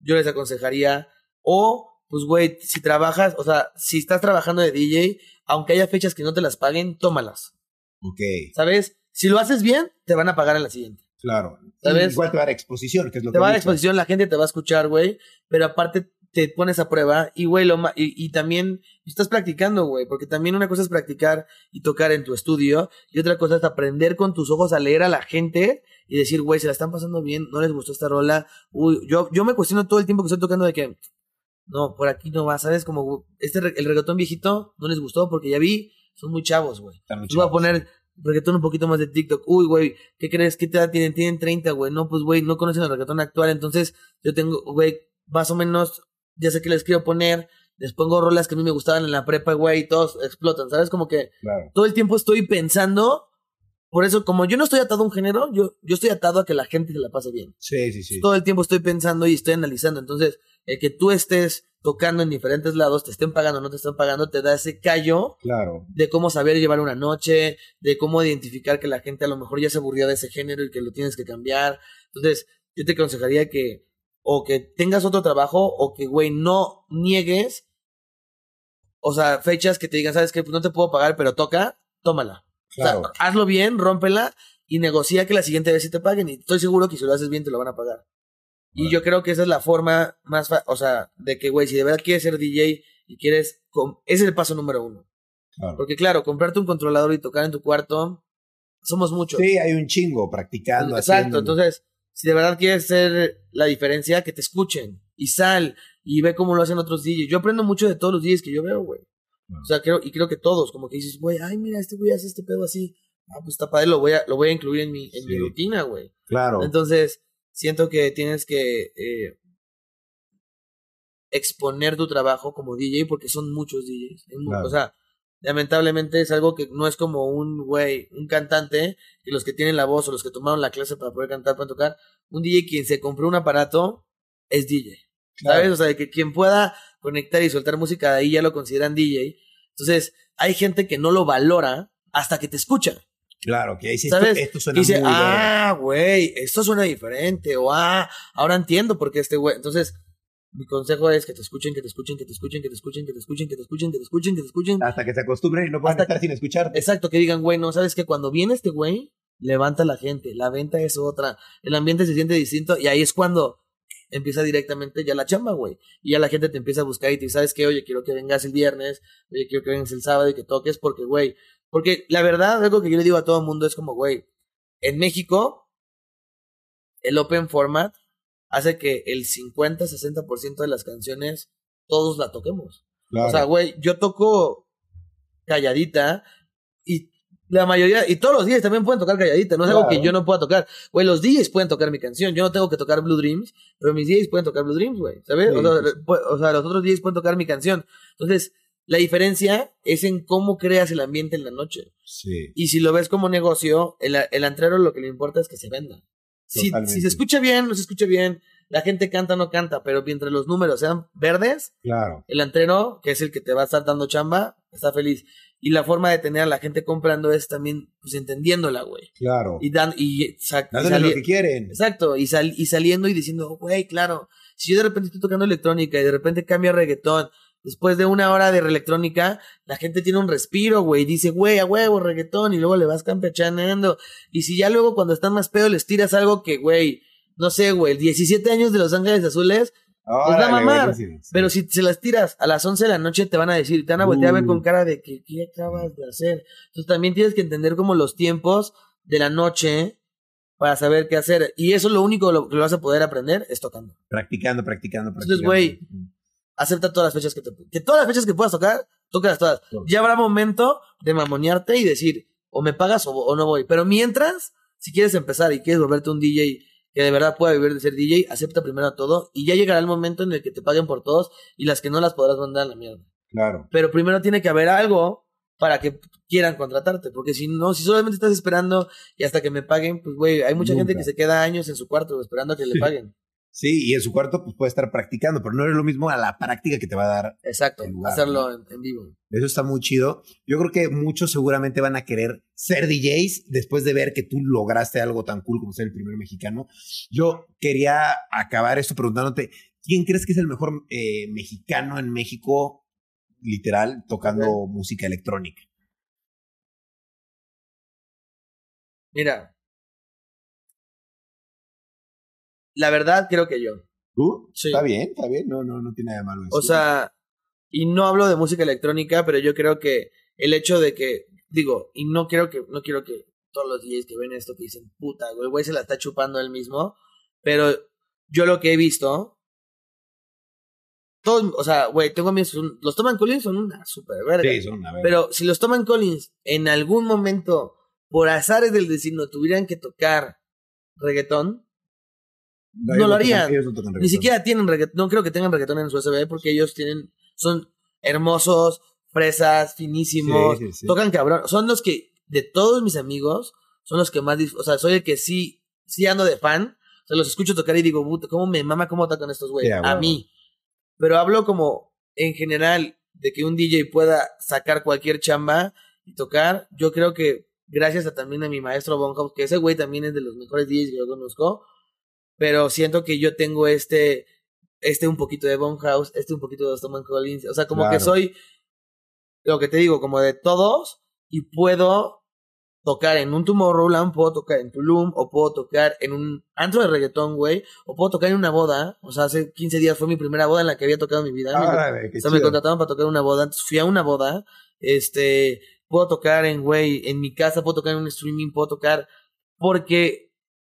yo les aconsejaría, o, pues, güey, si trabajas, o sea, si estás trabajando de DJ, aunque haya fechas que no te las paguen, tómalas, Ok, ¿sabes? Si lo haces bien, te van a pagar en la siguiente. claro. ¿Sabes? Igual te va a dar exposición, que es lo Te que va a dar exposición, la gente te va a escuchar, güey, pero aparte te pones a prueba y, güey, lo ma- y, y también estás practicando, güey, porque también una cosa es practicar y tocar en tu estudio y otra cosa es aprender con tus ojos a leer a la gente y decir, güey, se la están pasando bien, no les gustó esta rola. Uy, yo, yo me cuestiono todo el tiempo que estoy tocando de que, no, por aquí no va, ¿sabes? Como este, el reggaetón viejito no les gustó porque ya vi, son muy chavos, güey. Yo voy a poner reggaetón un poquito más de TikTok. Uy, güey, ¿qué crees? ¿Qué edad tienen? Tienen 30, güey. No, pues, güey, no conocen el reggaetón actual. Entonces, yo tengo, güey, más o menos, ya sé que les quiero poner. Les pongo rolas que a mí me gustaban en la prepa, güey, y todos explotan, ¿sabes? Como que Claro. todo el tiempo estoy pensando. Por eso, como yo no estoy atado a un género, yo, yo estoy atado a que la gente se la pase bien. Sí, sí, sí. Todo el tiempo estoy pensando y estoy analizando. Entonces, el que tú estés tocando en diferentes lados, te estén pagando o no te estén pagando, te da ese callo Claro. de cómo saber llevar una noche, de cómo identificar que la gente a lo mejor ya se aburrió de ese género y que lo tienes que cambiar. Entonces, yo te aconsejaría que o que tengas otro trabajo o que, güey, no niegues, o sea, fechas que te digan, sabes que pues no te puedo pagar, pero toca, tómala. Claro. O sea, hazlo bien, rómpela y negocia que la siguiente vez sí te paguen. Y estoy seguro que si lo haces bien te lo van a pagar. Y yo creo que esa es la forma más, fa- o sea, de que, güey, si de verdad quieres ser DJ y quieres, ese es el paso número uno. claro. Porque claro, comprarte un controlador y tocar en tu cuarto, somos muchos. Sí, hay un chingo practicando. Exacto, haciendo. entonces, si de verdad quieres hacer la diferencia, que te escuchen y sal y ve cómo lo hacen otros DJs. Yo aprendo mucho de todos los DJs que yo veo, güey. O sea, creo, y creo que todos, como que dices, güey, ay, mira, este güey hace este pedo así. Ah, pues está padre, lo voy a, lo voy a incluir en mi, en mi rutina, güey. Claro. Entonces, siento que tienes que eh, exponer tu trabajo como DJ porque son muchos DJs. Claro. O sea, lamentablemente es algo que no es como un güey, un cantante, que los que tienen la voz o los que tomaron la clase para poder cantar, para tocar. Un DJ quien se compró un aparato es DJ. Claro. ¿Sabes? O sea, que quien pueda conectar y soltar música de ahí ya lo consideran DJ. Entonces, hay gente que no lo valora hasta que te escucha. Claro, que ahí sí, ¿Sabes? esto, esto suena Y dice, muy ah, güey, esto suena diferente. O ah, ahora entiendo por qué este güey. Entonces, mi consejo es que te escuchen, que te escuchen, que te escuchen, que te escuchen, que te escuchen, que te escuchen, que te escuchen, que te escuchen. Hasta que se acostumbren y no puedan estar sin escucharte. Exacto, que digan, güey, no, sabes que cuando viene este güey, levanta a la gente. La venta es otra. El ambiente se siente distinto. Y ahí es cuando empieza directamente ya la chamba, güey. Y ya la gente te empieza a buscar y te dice, ¿sabes qué? Oye, quiero que vengas el viernes. Oye, quiero que vengas el sábado y que toques porque, güey. Porque la verdad, algo que yo le digo a todo el mundo es como, güey, en México, el open format hace que el 50-60% de las canciones todos la toquemos. Claro. O sea, güey, yo toco calladita y la mayoría, y todos los días también pueden tocar calladita, no es algo que yo no pueda tocar. Güey, los DJs pueden tocar mi canción, yo no tengo que tocar Blue Dreams, pero mis DJs pueden tocar Blue Dreams, güey, ¿sabes? Sí, sea, o sea, los otros DJs pueden tocar mi canción. Entonces, la diferencia es en cómo creas el ambiente en la noche. sí. Y si lo ves como negocio, el, el antrero lo que le importa es que se venda. Si, si se escucha bien, no se escucha bien, la gente canta o no canta, pero mientras los números sean verdes, Claro. el antrero, que es el que te va a estar dando chamba, está feliz. Y la forma de tener a la gente comprando es también, pues, entendiéndola, güey. Claro. Y, dan, y, Dándole lo que quieren. Exacto, y, sal- y saliendo y diciendo, güey, claro, si yo de repente estoy tocando electrónica y de repente cambia reggaetón después de una hora de electrónica, la gente tiene un respiro, güey. Dice, güey, a huevo, reggaetón, y luego le vas campechaneando. Y si ya luego cuando están más pedo les tiras algo que, güey, no sé, güey, 17 años de Los Ángeles Azules, pues va a mamar. Pero si se las tiras a las 11 de la noche, te van a decir, te van a voltear a ver con Uh. cara de que, ¿qué acabas de hacer? Entonces también tienes que entender como los tiempos de la noche para saber qué hacer. Y eso es lo único lo que lo vas a poder aprender es tocando. Practicando, practicando, practicando. Entonces, güey, acepta todas las fechas que te que todas las fechas que puedas tocar, tócalas todas. Ya habrá momento de mamonearte y decir, o me pagas o, o no voy. Pero mientras, si quieres empezar y quieres volverte un DJ que de verdad pueda vivir de ser DJ, acepta primero todo y ya llegará el momento en el que te paguen por todos y las que no las podrás mandar a la mierda. Claro. Pero primero tiene que haber algo para que quieran contratarte, porque si no, si solamente estás esperando y hasta que me paguen, pues güey, hay mucha gente que se queda años en su cuarto esperando a que le paguen. Sí, y en su cuarto pues puede estar practicando, pero no es lo mismo a la práctica que te va a dar. Exacto, lugar, hacerlo en, en vivo. Eso está muy chido. Yo creo que muchos seguramente van a querer ser DJs después de ver que tú lograste algo tan cool como ser el primer mexicano. Yo quería acabar esto preguntándote, ¿quién crees que es el mejor eh, mexicano en México, literal, tocando música electrónica? Mira, la verdad creo que yo. ¿Tú? Sí. Está bien, está bien, no, no, no tiene nada de malo. O decirlo. sea, y no hablo de música electrónica, pero yo creo que el hecho de que, digo, y no quiero que, no quiero que todos los DJs que ven esto que dicen, puta, güey, el güey se la está chupando él mismo, pero yo lo que he visto, todos, o sea, güey, tengo son- los Toman Collins son una super verga. Sí, son una verga. Pero si los Toman Collins en algún momento, por azares del destino, tuvieran que tocar reggaetón, no lo harían. no ni siquiera tienen reggaetón, no creo que tengan reggaetón en su USB porque ellos tienen, son hermosos, fresas, finísimos, Sí, sí, sí. tocan cabrón. Son los que, de todos mis amigos, son los que más, o sea, soy el que sí, sí ando de fan. O sea, los escucho tocar y digo, ¿cómo me mama cómo tocan estos güeyes? A mí. Pero hablo como, en general, de que un DJ pueda sacar cualquier chamba y tocar. Yo creo que, gracias a también a mi maestro Bonhouse, que ese güey también es de los mejores DJs que yo conozco, pero siento que yo tengo este, este un poquito de Bonhouse, este un poquito de Stoneman Collins, o sea, como que soy, lo que te digo, como de todos, y puedo tocar en un Tomorrowland, puedo tocar en Tulum, o puedo tocar en un antro de reggaetón, güey, o puedo tocar en una boda, o sea, hace 15 días fue mi primera boda en la que había tocado en mi vida. Me- Árale, qué o sea, me contrataron para tocar una boda, entonces fui a una boda, este, puedo tocar en, güey, en mi casa, puedo tocar en un streaming, puedo tocar, porque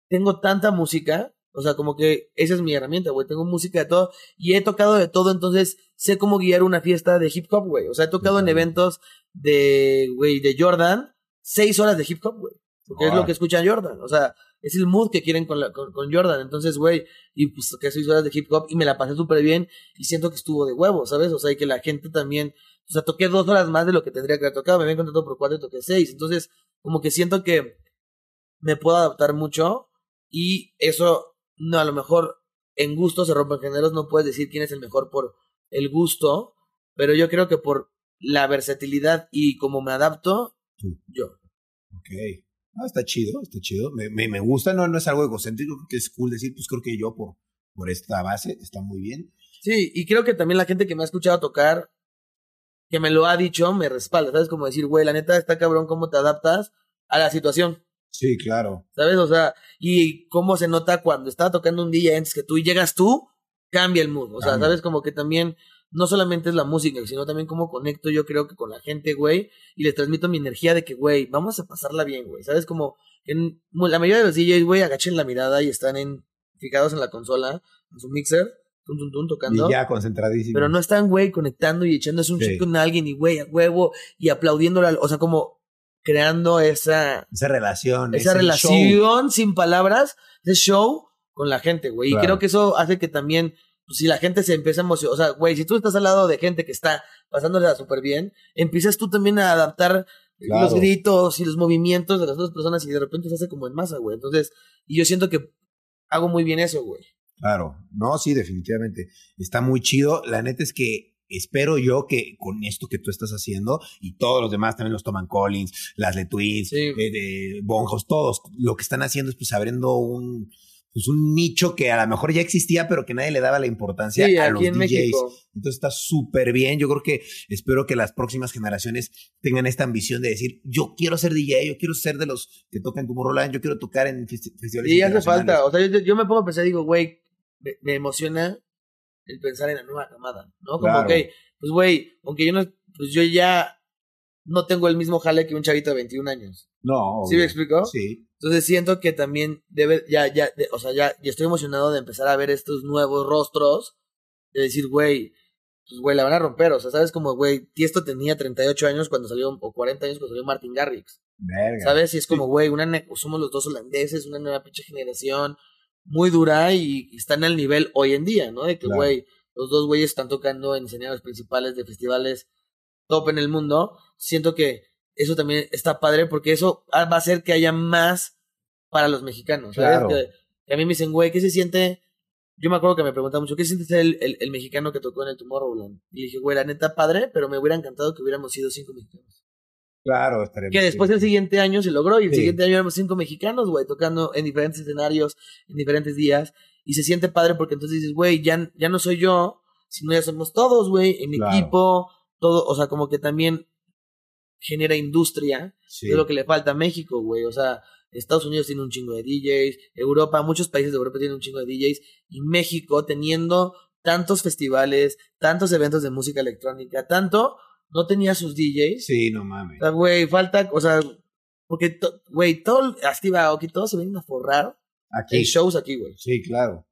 tengo tanta música, o sea, como que esa es mi herramienta, güey, tengo música de todo, y he tocado de todo, entonces sé cómo guiar una fiesta de hip hop, güey, o sea, he tocado en eventos de, güey, de Jordan, seis horas de hip hop, güey, porque es lo que escucha Jordan, o sea, es el mood que quieren con, la, con, con Jordan, entonces, güey, y pues toqué seis horas de hip hop y me la pasé súper bien y siento que estuvo de huevo, ¿sabes? O sea, y que la gente también, o sea, toqué dos horas más de lo que tendría que haber tocado, me habían contratado por cuatro y toqué seis, entonces, como que siento que me puedo adaptar mucho y eso, no, a lo mejor en gusto se rompen géneros, no puedes decir quién es el mejor por el gusto, pero yo creo que por la versatilidad y cómo me adapto, Tú. yo. Ok. Ah, está chido, está chido. Me, me, me gusta, no, no es algo egocéntrico, creo que es cool decir, pues creo que yo por, por esta base está muy bien. Sí, y creo que también la gente que me ha escuchado tocar, que me lo ha dicho, me respalda, ¿sabes? Como decir, güey, la neta está cabrón cómo te adaptas a la situación, Sí, claro. ¿sabes? O sea, y cómo se nota cuando estaba tocando un día antes que tú y llegas tú, cambia el mood. O sea, Cambia. ¿sabes? Como que también, no solamente es la música, sino también cómo conecto yo creo que con la gente, güey, y les transmito mi energía de que, güey, vamos a pasarla bien, güey. ¿Sabes? Como en la mayoría de los DJs, güey, agachen la mirada y están en, fijados en la consola, en su mixer, tun, tun, tun, tocando. Y ya concentradísimo. Pero no están, güey, conectando y echándose un Sí. chip con alguien y, güey, a huevo y aplaudiéndola. O sea, como creando esa, Esa relación. esa relación show. sin palabras, ese show con la gente, güey. Y creo que eso hace que también, pues, si la gente se empieza a emocionar, o sea, güey, si tú estás al lado de gente que está pasándola súper bien, empiezas tú también a adaptar Claro. los gritos y los movimientos de las otras personas y de repente se hace como en masa, güey. Entonces, y yo siento que hago muy bien eso, güey. Claro. No, sí, definitivamente. Está muy chido. La neta es que espero yo que con esto que tú estás haciendo y todos los demás también los toman Collins, las Le Twins, Sí. eh, de Bonhouse, todos lo que están haciendo es pues abriendo un pues un nicho que a lo mejor ya existía, pero que nadie le daba la importancia Sí, a los en DJs. México. Entonces está súper bien. Yo creo que espero que las próximas generaciones tengan esta ambición de decir, yo quiero ser DJ, yo quiero ser de los que tocan Tomorrowland, yo quiero tocar en festi- festivales Sí, hace falta. O sea, yo, yo me pongo a pensar y digo, güey, me, me emociona el pensar en la nueva camada, ¿no? Como, Claro. ok, pues güey, aunque yo no, pues yo ya no tengo el mismo jale que un chavito de 21 años. No. ¿Sí me explico? Sí. Entonces siento que también debe, ya, ya, de- o sea, ya, ya estoy emocionado de empezar a ver estos nuevos rostros, de decir, güey, pues güey, la van a romper, o sea, sabes como, güey, Tiesto tenía 38 años cuando salió, o 40 años cuando salió Martin Garrix, Verga. ¿sabes? Y es como, güey, una somos los dos holandeses, una nueva pinche generación, muy dura y, y están al nivel hoy en día, ¿no? De que, Claro. güey, los dos güeyes están tocando en escenarios principales de festivales top en el mundo, siento que eso también está padre porque eso va a hacer que haya más para los mexicanos, ¿sabes? Claro. Que, que a mí me dicen, güey, ¿qué se siente? Yo me acuerdo que me preguntaban mucho, ¿qué siente ser el, el, el mexicano que tocó en el Tomorrowland? Y le dije, güey, la neta padre, pero me hubiera encantado que hubiéramos sido cinco mexicanos. Claro, estaría Que después el siguiente año se logró y el Sí. siguiente año éramos cinco mexicanos, güey, tocando en diferentes escenarios, en diferentes días. Y se siente padre porque entonces dices, güey, ya, ya no soy yo, sino ya somos todos, güey, en Claro. equipo, todo, o sea, como que también genera industria, Sí. es lo que le falta a México, güey, o sea, Estados Unidos tiene un chingo de DJs, Europa, muchos países de Europa tienen un chingo de DJs, y México teniendo tantos festivales, tantos eventos de música electrónica, tanto, no tenía sus DJs, Sí, no o mames. sea, güey, falta, o sea, porque, to- güey, todo, a Steve Aoki, todos se vienen a forrar Aquí. en shows aquí, güey. Sí, claro.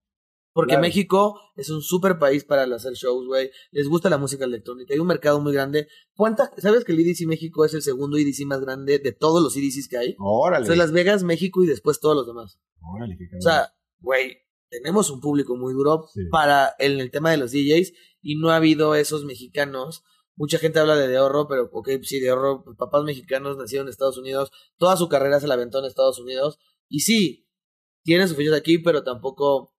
Porque Claro. México es un super país para hacer shows, güey. Les gusta la música electrónica. Hay un mercado muy grande. ¿Cuánta, ¿Sabes que el EDC México es el segundo EDC más grande de todos los EDCs que hay? Órale. O sea, Las Vegas, México y después todos los demás. Órale, qué cabrón. O sea, güey, tenemos un público muy duro Sí. para en el tema de los DJs y no ha habido esos mexicanos. Mucha gente habla de De Horro, pero ok, sí, De Horro, papás mexicanos nacieron en Estados Unidos, toda su carrera se la aventó en Estados Unidos. Y sí, tiene sus fichas aquí, pero tampoco.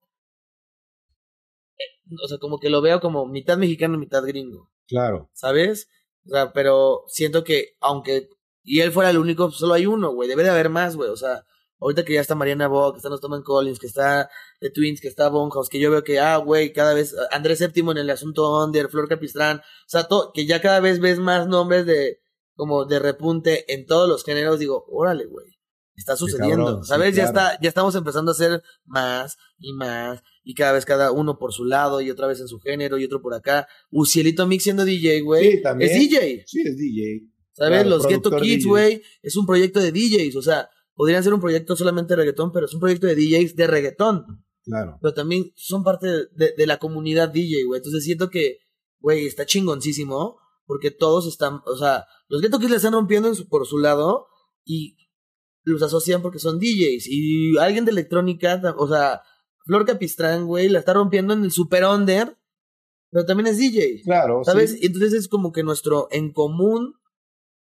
eh, O sea, como que lo veo como mitad mexicano, mitad gringo. claro. ¿sabes? O sea, pero siento que aunque y él fuera el único, pues, solo hay uno, güey. Debe de haber más, güey. O sea, ahorita que ya está Mariana Bo, que están los Toman Collins, que está The Twins, que está Bonhouse, que yo veo que, ah, güey, cada vez, Andrés Séptimo en el asunto Under, Flor Capistrán, o sea, to- que ya cada vez ves más nombres de, como de repunte en todos los géneros, digo, órale, güey. Está sucediendo, cabrón, sí, ¿sabes? Ya está, ya estamos empezando a hacer más y más, y cada vez cada uno por su lado, y otra vez en su género, y otro por acá. Ucielito Mix siendo DJ, güey. Sí, también. Es DJ. Sí, es DJ. ¿Sabes? Claro, Los Ghetto Kids, güey, es un proyecto de DJs. O sea, podrían ser un proyecto solamente de reggaetón, pero es un proyecto de DJs de reggaetón. Claro. Pero también son parte de, de la comunidad DJ, güey. Entonces siento que, güey, está chingoncísimo. Porque todos están, o sea, los Ghetto Kids le están rompiendo en su- por su lado y los asocian porque son DJs. Y alguien de electrónica, o sea, Flor Capistrán, güey, la está rompiendo en el super under, pero también es DJ. Claro. ¿Sabes? sí. Y entonces es como que nuestro en común,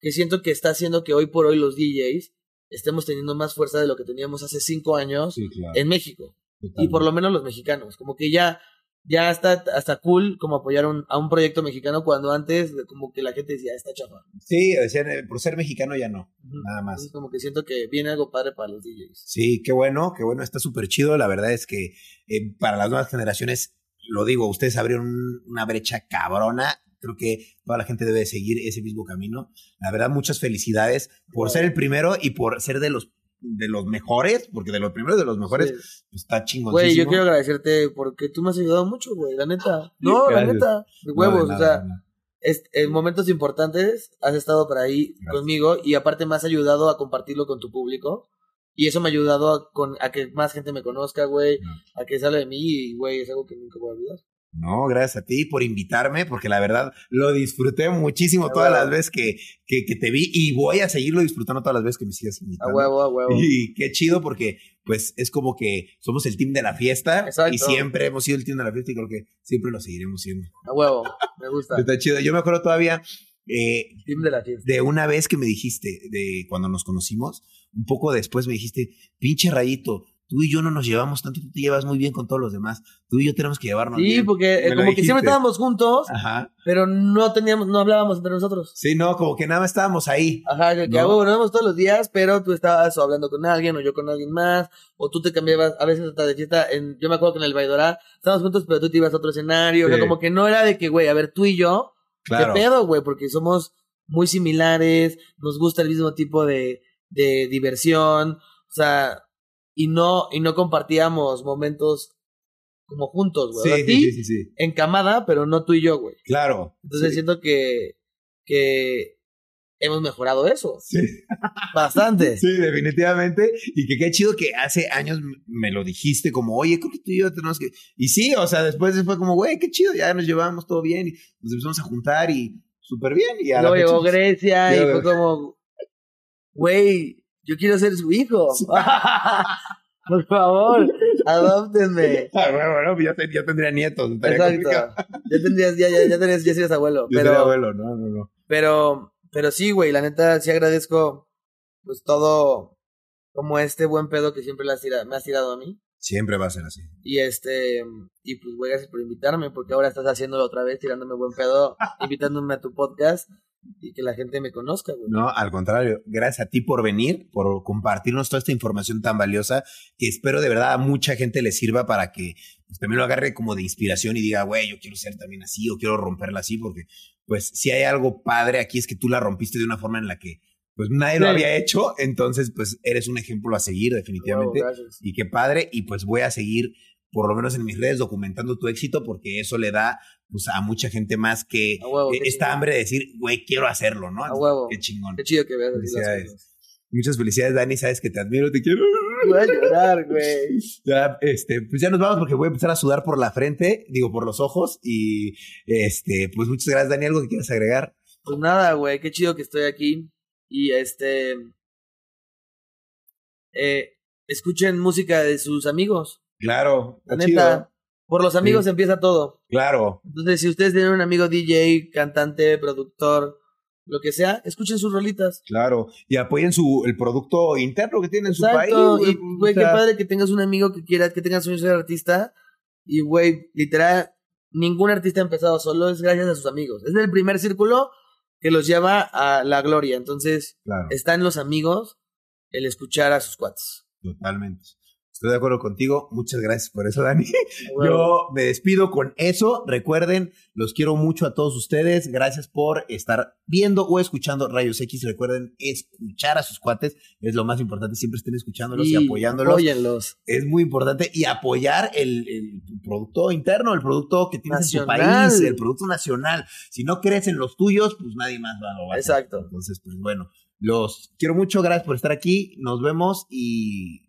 que siento que está haciendo que hoy por hoy los DJs estemos teniendo más fuerza de lo que teníamos hace cinco años Sí, claro. en México. Y por lo menos los mexicanos. Como que ya, ya está hasta cool como apoyar un- a un proyecto mexicano cuando antes como que la gente decía, "Ah, está chafa. Sí, decían, eh, por ser mexicano ya no. Nada más. Como que siento que viene algo padre para los DJs. Sí, qué bueno, qué bueno, está súper chido. La verdad es que eh, para las nuevas generaciones, lo digo, ustedes abrieron un- una brecha cabrona. Creo que toda la gente debe seguir ese mismo camino. La verdad, muchas felicidades por ser el primero y por ser de los de los mejores, porque de los primeros de los mejores Sí. pues, está chingón. Güey, yo quiero agradecerte porque tú me has ayudado mucho, güey, la neta. [laughs] No, la Gracias. neta, de huevos, o sea, es- en momentos importantes has estado por ahí Gracias. conmigo y aparte me has ayudado a compartirlo con tu público. Y eso me ha ayudado a, con, a que más gente me conozca, güey, a que sale de mí y, güey, es algo que nunca voy a olvidar. No, gracias a ti por invitarme, porque la verdad lo disfruté muchísimo A todas huevo. las veces que, que, que te vi y voy a seguirlo disfrutando todas las veces que me sigas A invitando. huevo, a huevo. Y qué chido porque pues es como que somos el team de la fiesta Exacto. y siempre hemos sido el team de la fiesta y creo que siempre lo seguiremos siendo. A huevo, me gusta. Está chido. Yo me acuerdo todavía eh, Team de la fiesta. de una vez que me dijiste, de cuando nos conocimos, un poco después me dijiste, pinche rayito, tú y yo no nos llevamos tanto, tú te llevas muy bien con todos los demás. Tú y yo tenemos que llevarnos Sí, bien. porque eh, como que siempre estábamos juntos, Ajá. pero no teníamos, no hablábamos entre nosotros. Sí, no, como que nada más estábamos ahí. Ajá, que, No. nos vemos todos los días, pero tú estabas hablando con alguien o yo con alguien más, o tú te cambiabas a veces hasta de fiesta. En, yo me acuerdo que en el Baidorá estábamos juntos, pero tú te ibas a otro escenario. O sea, Sí. como que no era de que, güey, a ver, tú y yo, Claro. ¿qué pedo, güey? Porque somos muy similares, nos gusta el mismo tipo de, de diversión, o sea, y no, y no compartíamos momentos como juntos, güey. Sí, O sea, sí, sí, sí, en camada, pero no tú y yo, güey. Claro. Entonces sí. siento que, que hemos mejorado eso. Sí. Bastante. [laughs] Sí, definitivamente. Y que qué chido que hace años me lo dijiste, como, oye, creo que tú y yo tenemos que. Y sí, o sea, después fue como, güey, qué chido, ya nos llevamos todo bien y nos empezamos a juntar y súper bien. Y a Luego llegó Grecia y fue como, güey, yo quiero ser su hijo. [laughs] Por favor, adóptenme. [laughs] Ah, bueno, bueno, ya, ten- ya tendría nietos. Exacto. Ya tendrías, ya, ya, ya tendrías, ya serías abuelo. Yo sería Pero, abuelo, no, no, no. pero, pero sí, güey, la neta, sí agradezco, pues todo, como este buen pedo que siempre le has tira- me has tirado a mí. Siempre va a ser así. Y este, y pues güey, gracias por invitarme, porque ahora estás haciéndolo otra vez, tirándome buen pedo, [laughs] invitándome a tu podcast y que la gente me conozca, güey. No, al contrario, gracias a ti por venir, por compartirnos toda esta información tan valiosa que espero de verdad a mucha gente le sirva para que pues, también lo agarre como de inspiración y diga, güey, yo quiero ser también así o quiero romperla así, porque pues si hay algo padre aquí es que tú la rompiste de una forma en la que pues nadie lo había hecho, entonces pues eres un ejemplo a seguir definitivamente Wow, gracias. y qué padre y pues voy a seguir por lo menos en mis redes documentando tu éxito porque eso le da pues a mucha gente más que huevo, eh, esta chingón. hambre de decir, güey, quiero hacerlo, ¿no? A huevo. Qué chingón. Qué chido que veas Felicidades. Muchas felicidades, Dani. Sabes que te admiro, te quiero. Voy a llorar, güey. [laughs] Ya, este, pues ya nos vamos porque voy a empezar a sudar por la frente, digo, por los ojos. Y este, pues muchas gracias, Dani. ¿Algo que quieras agregar? Pues nada, güey, qué chido que estoy aquí. Y este. Eh, escuchen música de sus amigos. Claro, La está neta, chido. por los amigos Sí. empieza todo. Claro, Entonces, si ustedes tienen un amigo DJ, cantante, productor, lo que sea, escuchen sus rolitas. claro. Y apoyen su, el producto interno que tiene en su país. Güey. Y, güey, O sea, qué padre que tengas un amigo que quiera, que tenga sueños de ser artista. Y, güey, literal, ningún artista ha empezado solo, es gracias a sus amigos. Es el primer círculo que los lleva a la gloria. Entonces, Claro, está en los amigos el escuchar a sus cuates. totalmente. Estoy de acuerdo contigo. Muchas gracias por eso, Dani. [laughs] Yo me despido con eso. Recuerden, los quiero mucho a todos ustedes. Gracias por estar viendo o escuchando Rayos X. Recuerden escuchar a sus cuates. Es lo más importante. Siempre estén escuchándolos y, Y apoyándolos. apóyenlos. Es muy importante. Y apoyar el, el producto interno, el producto que tienes en tu Nacional. país, el producto nacional. Si no crees en los tuyos, pues nadie más va, lo va a hacer. Exacto. Entonces, pues bueno, los quiero mucho. Gracias por estar aquí. Nos vemos y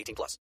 18 plus.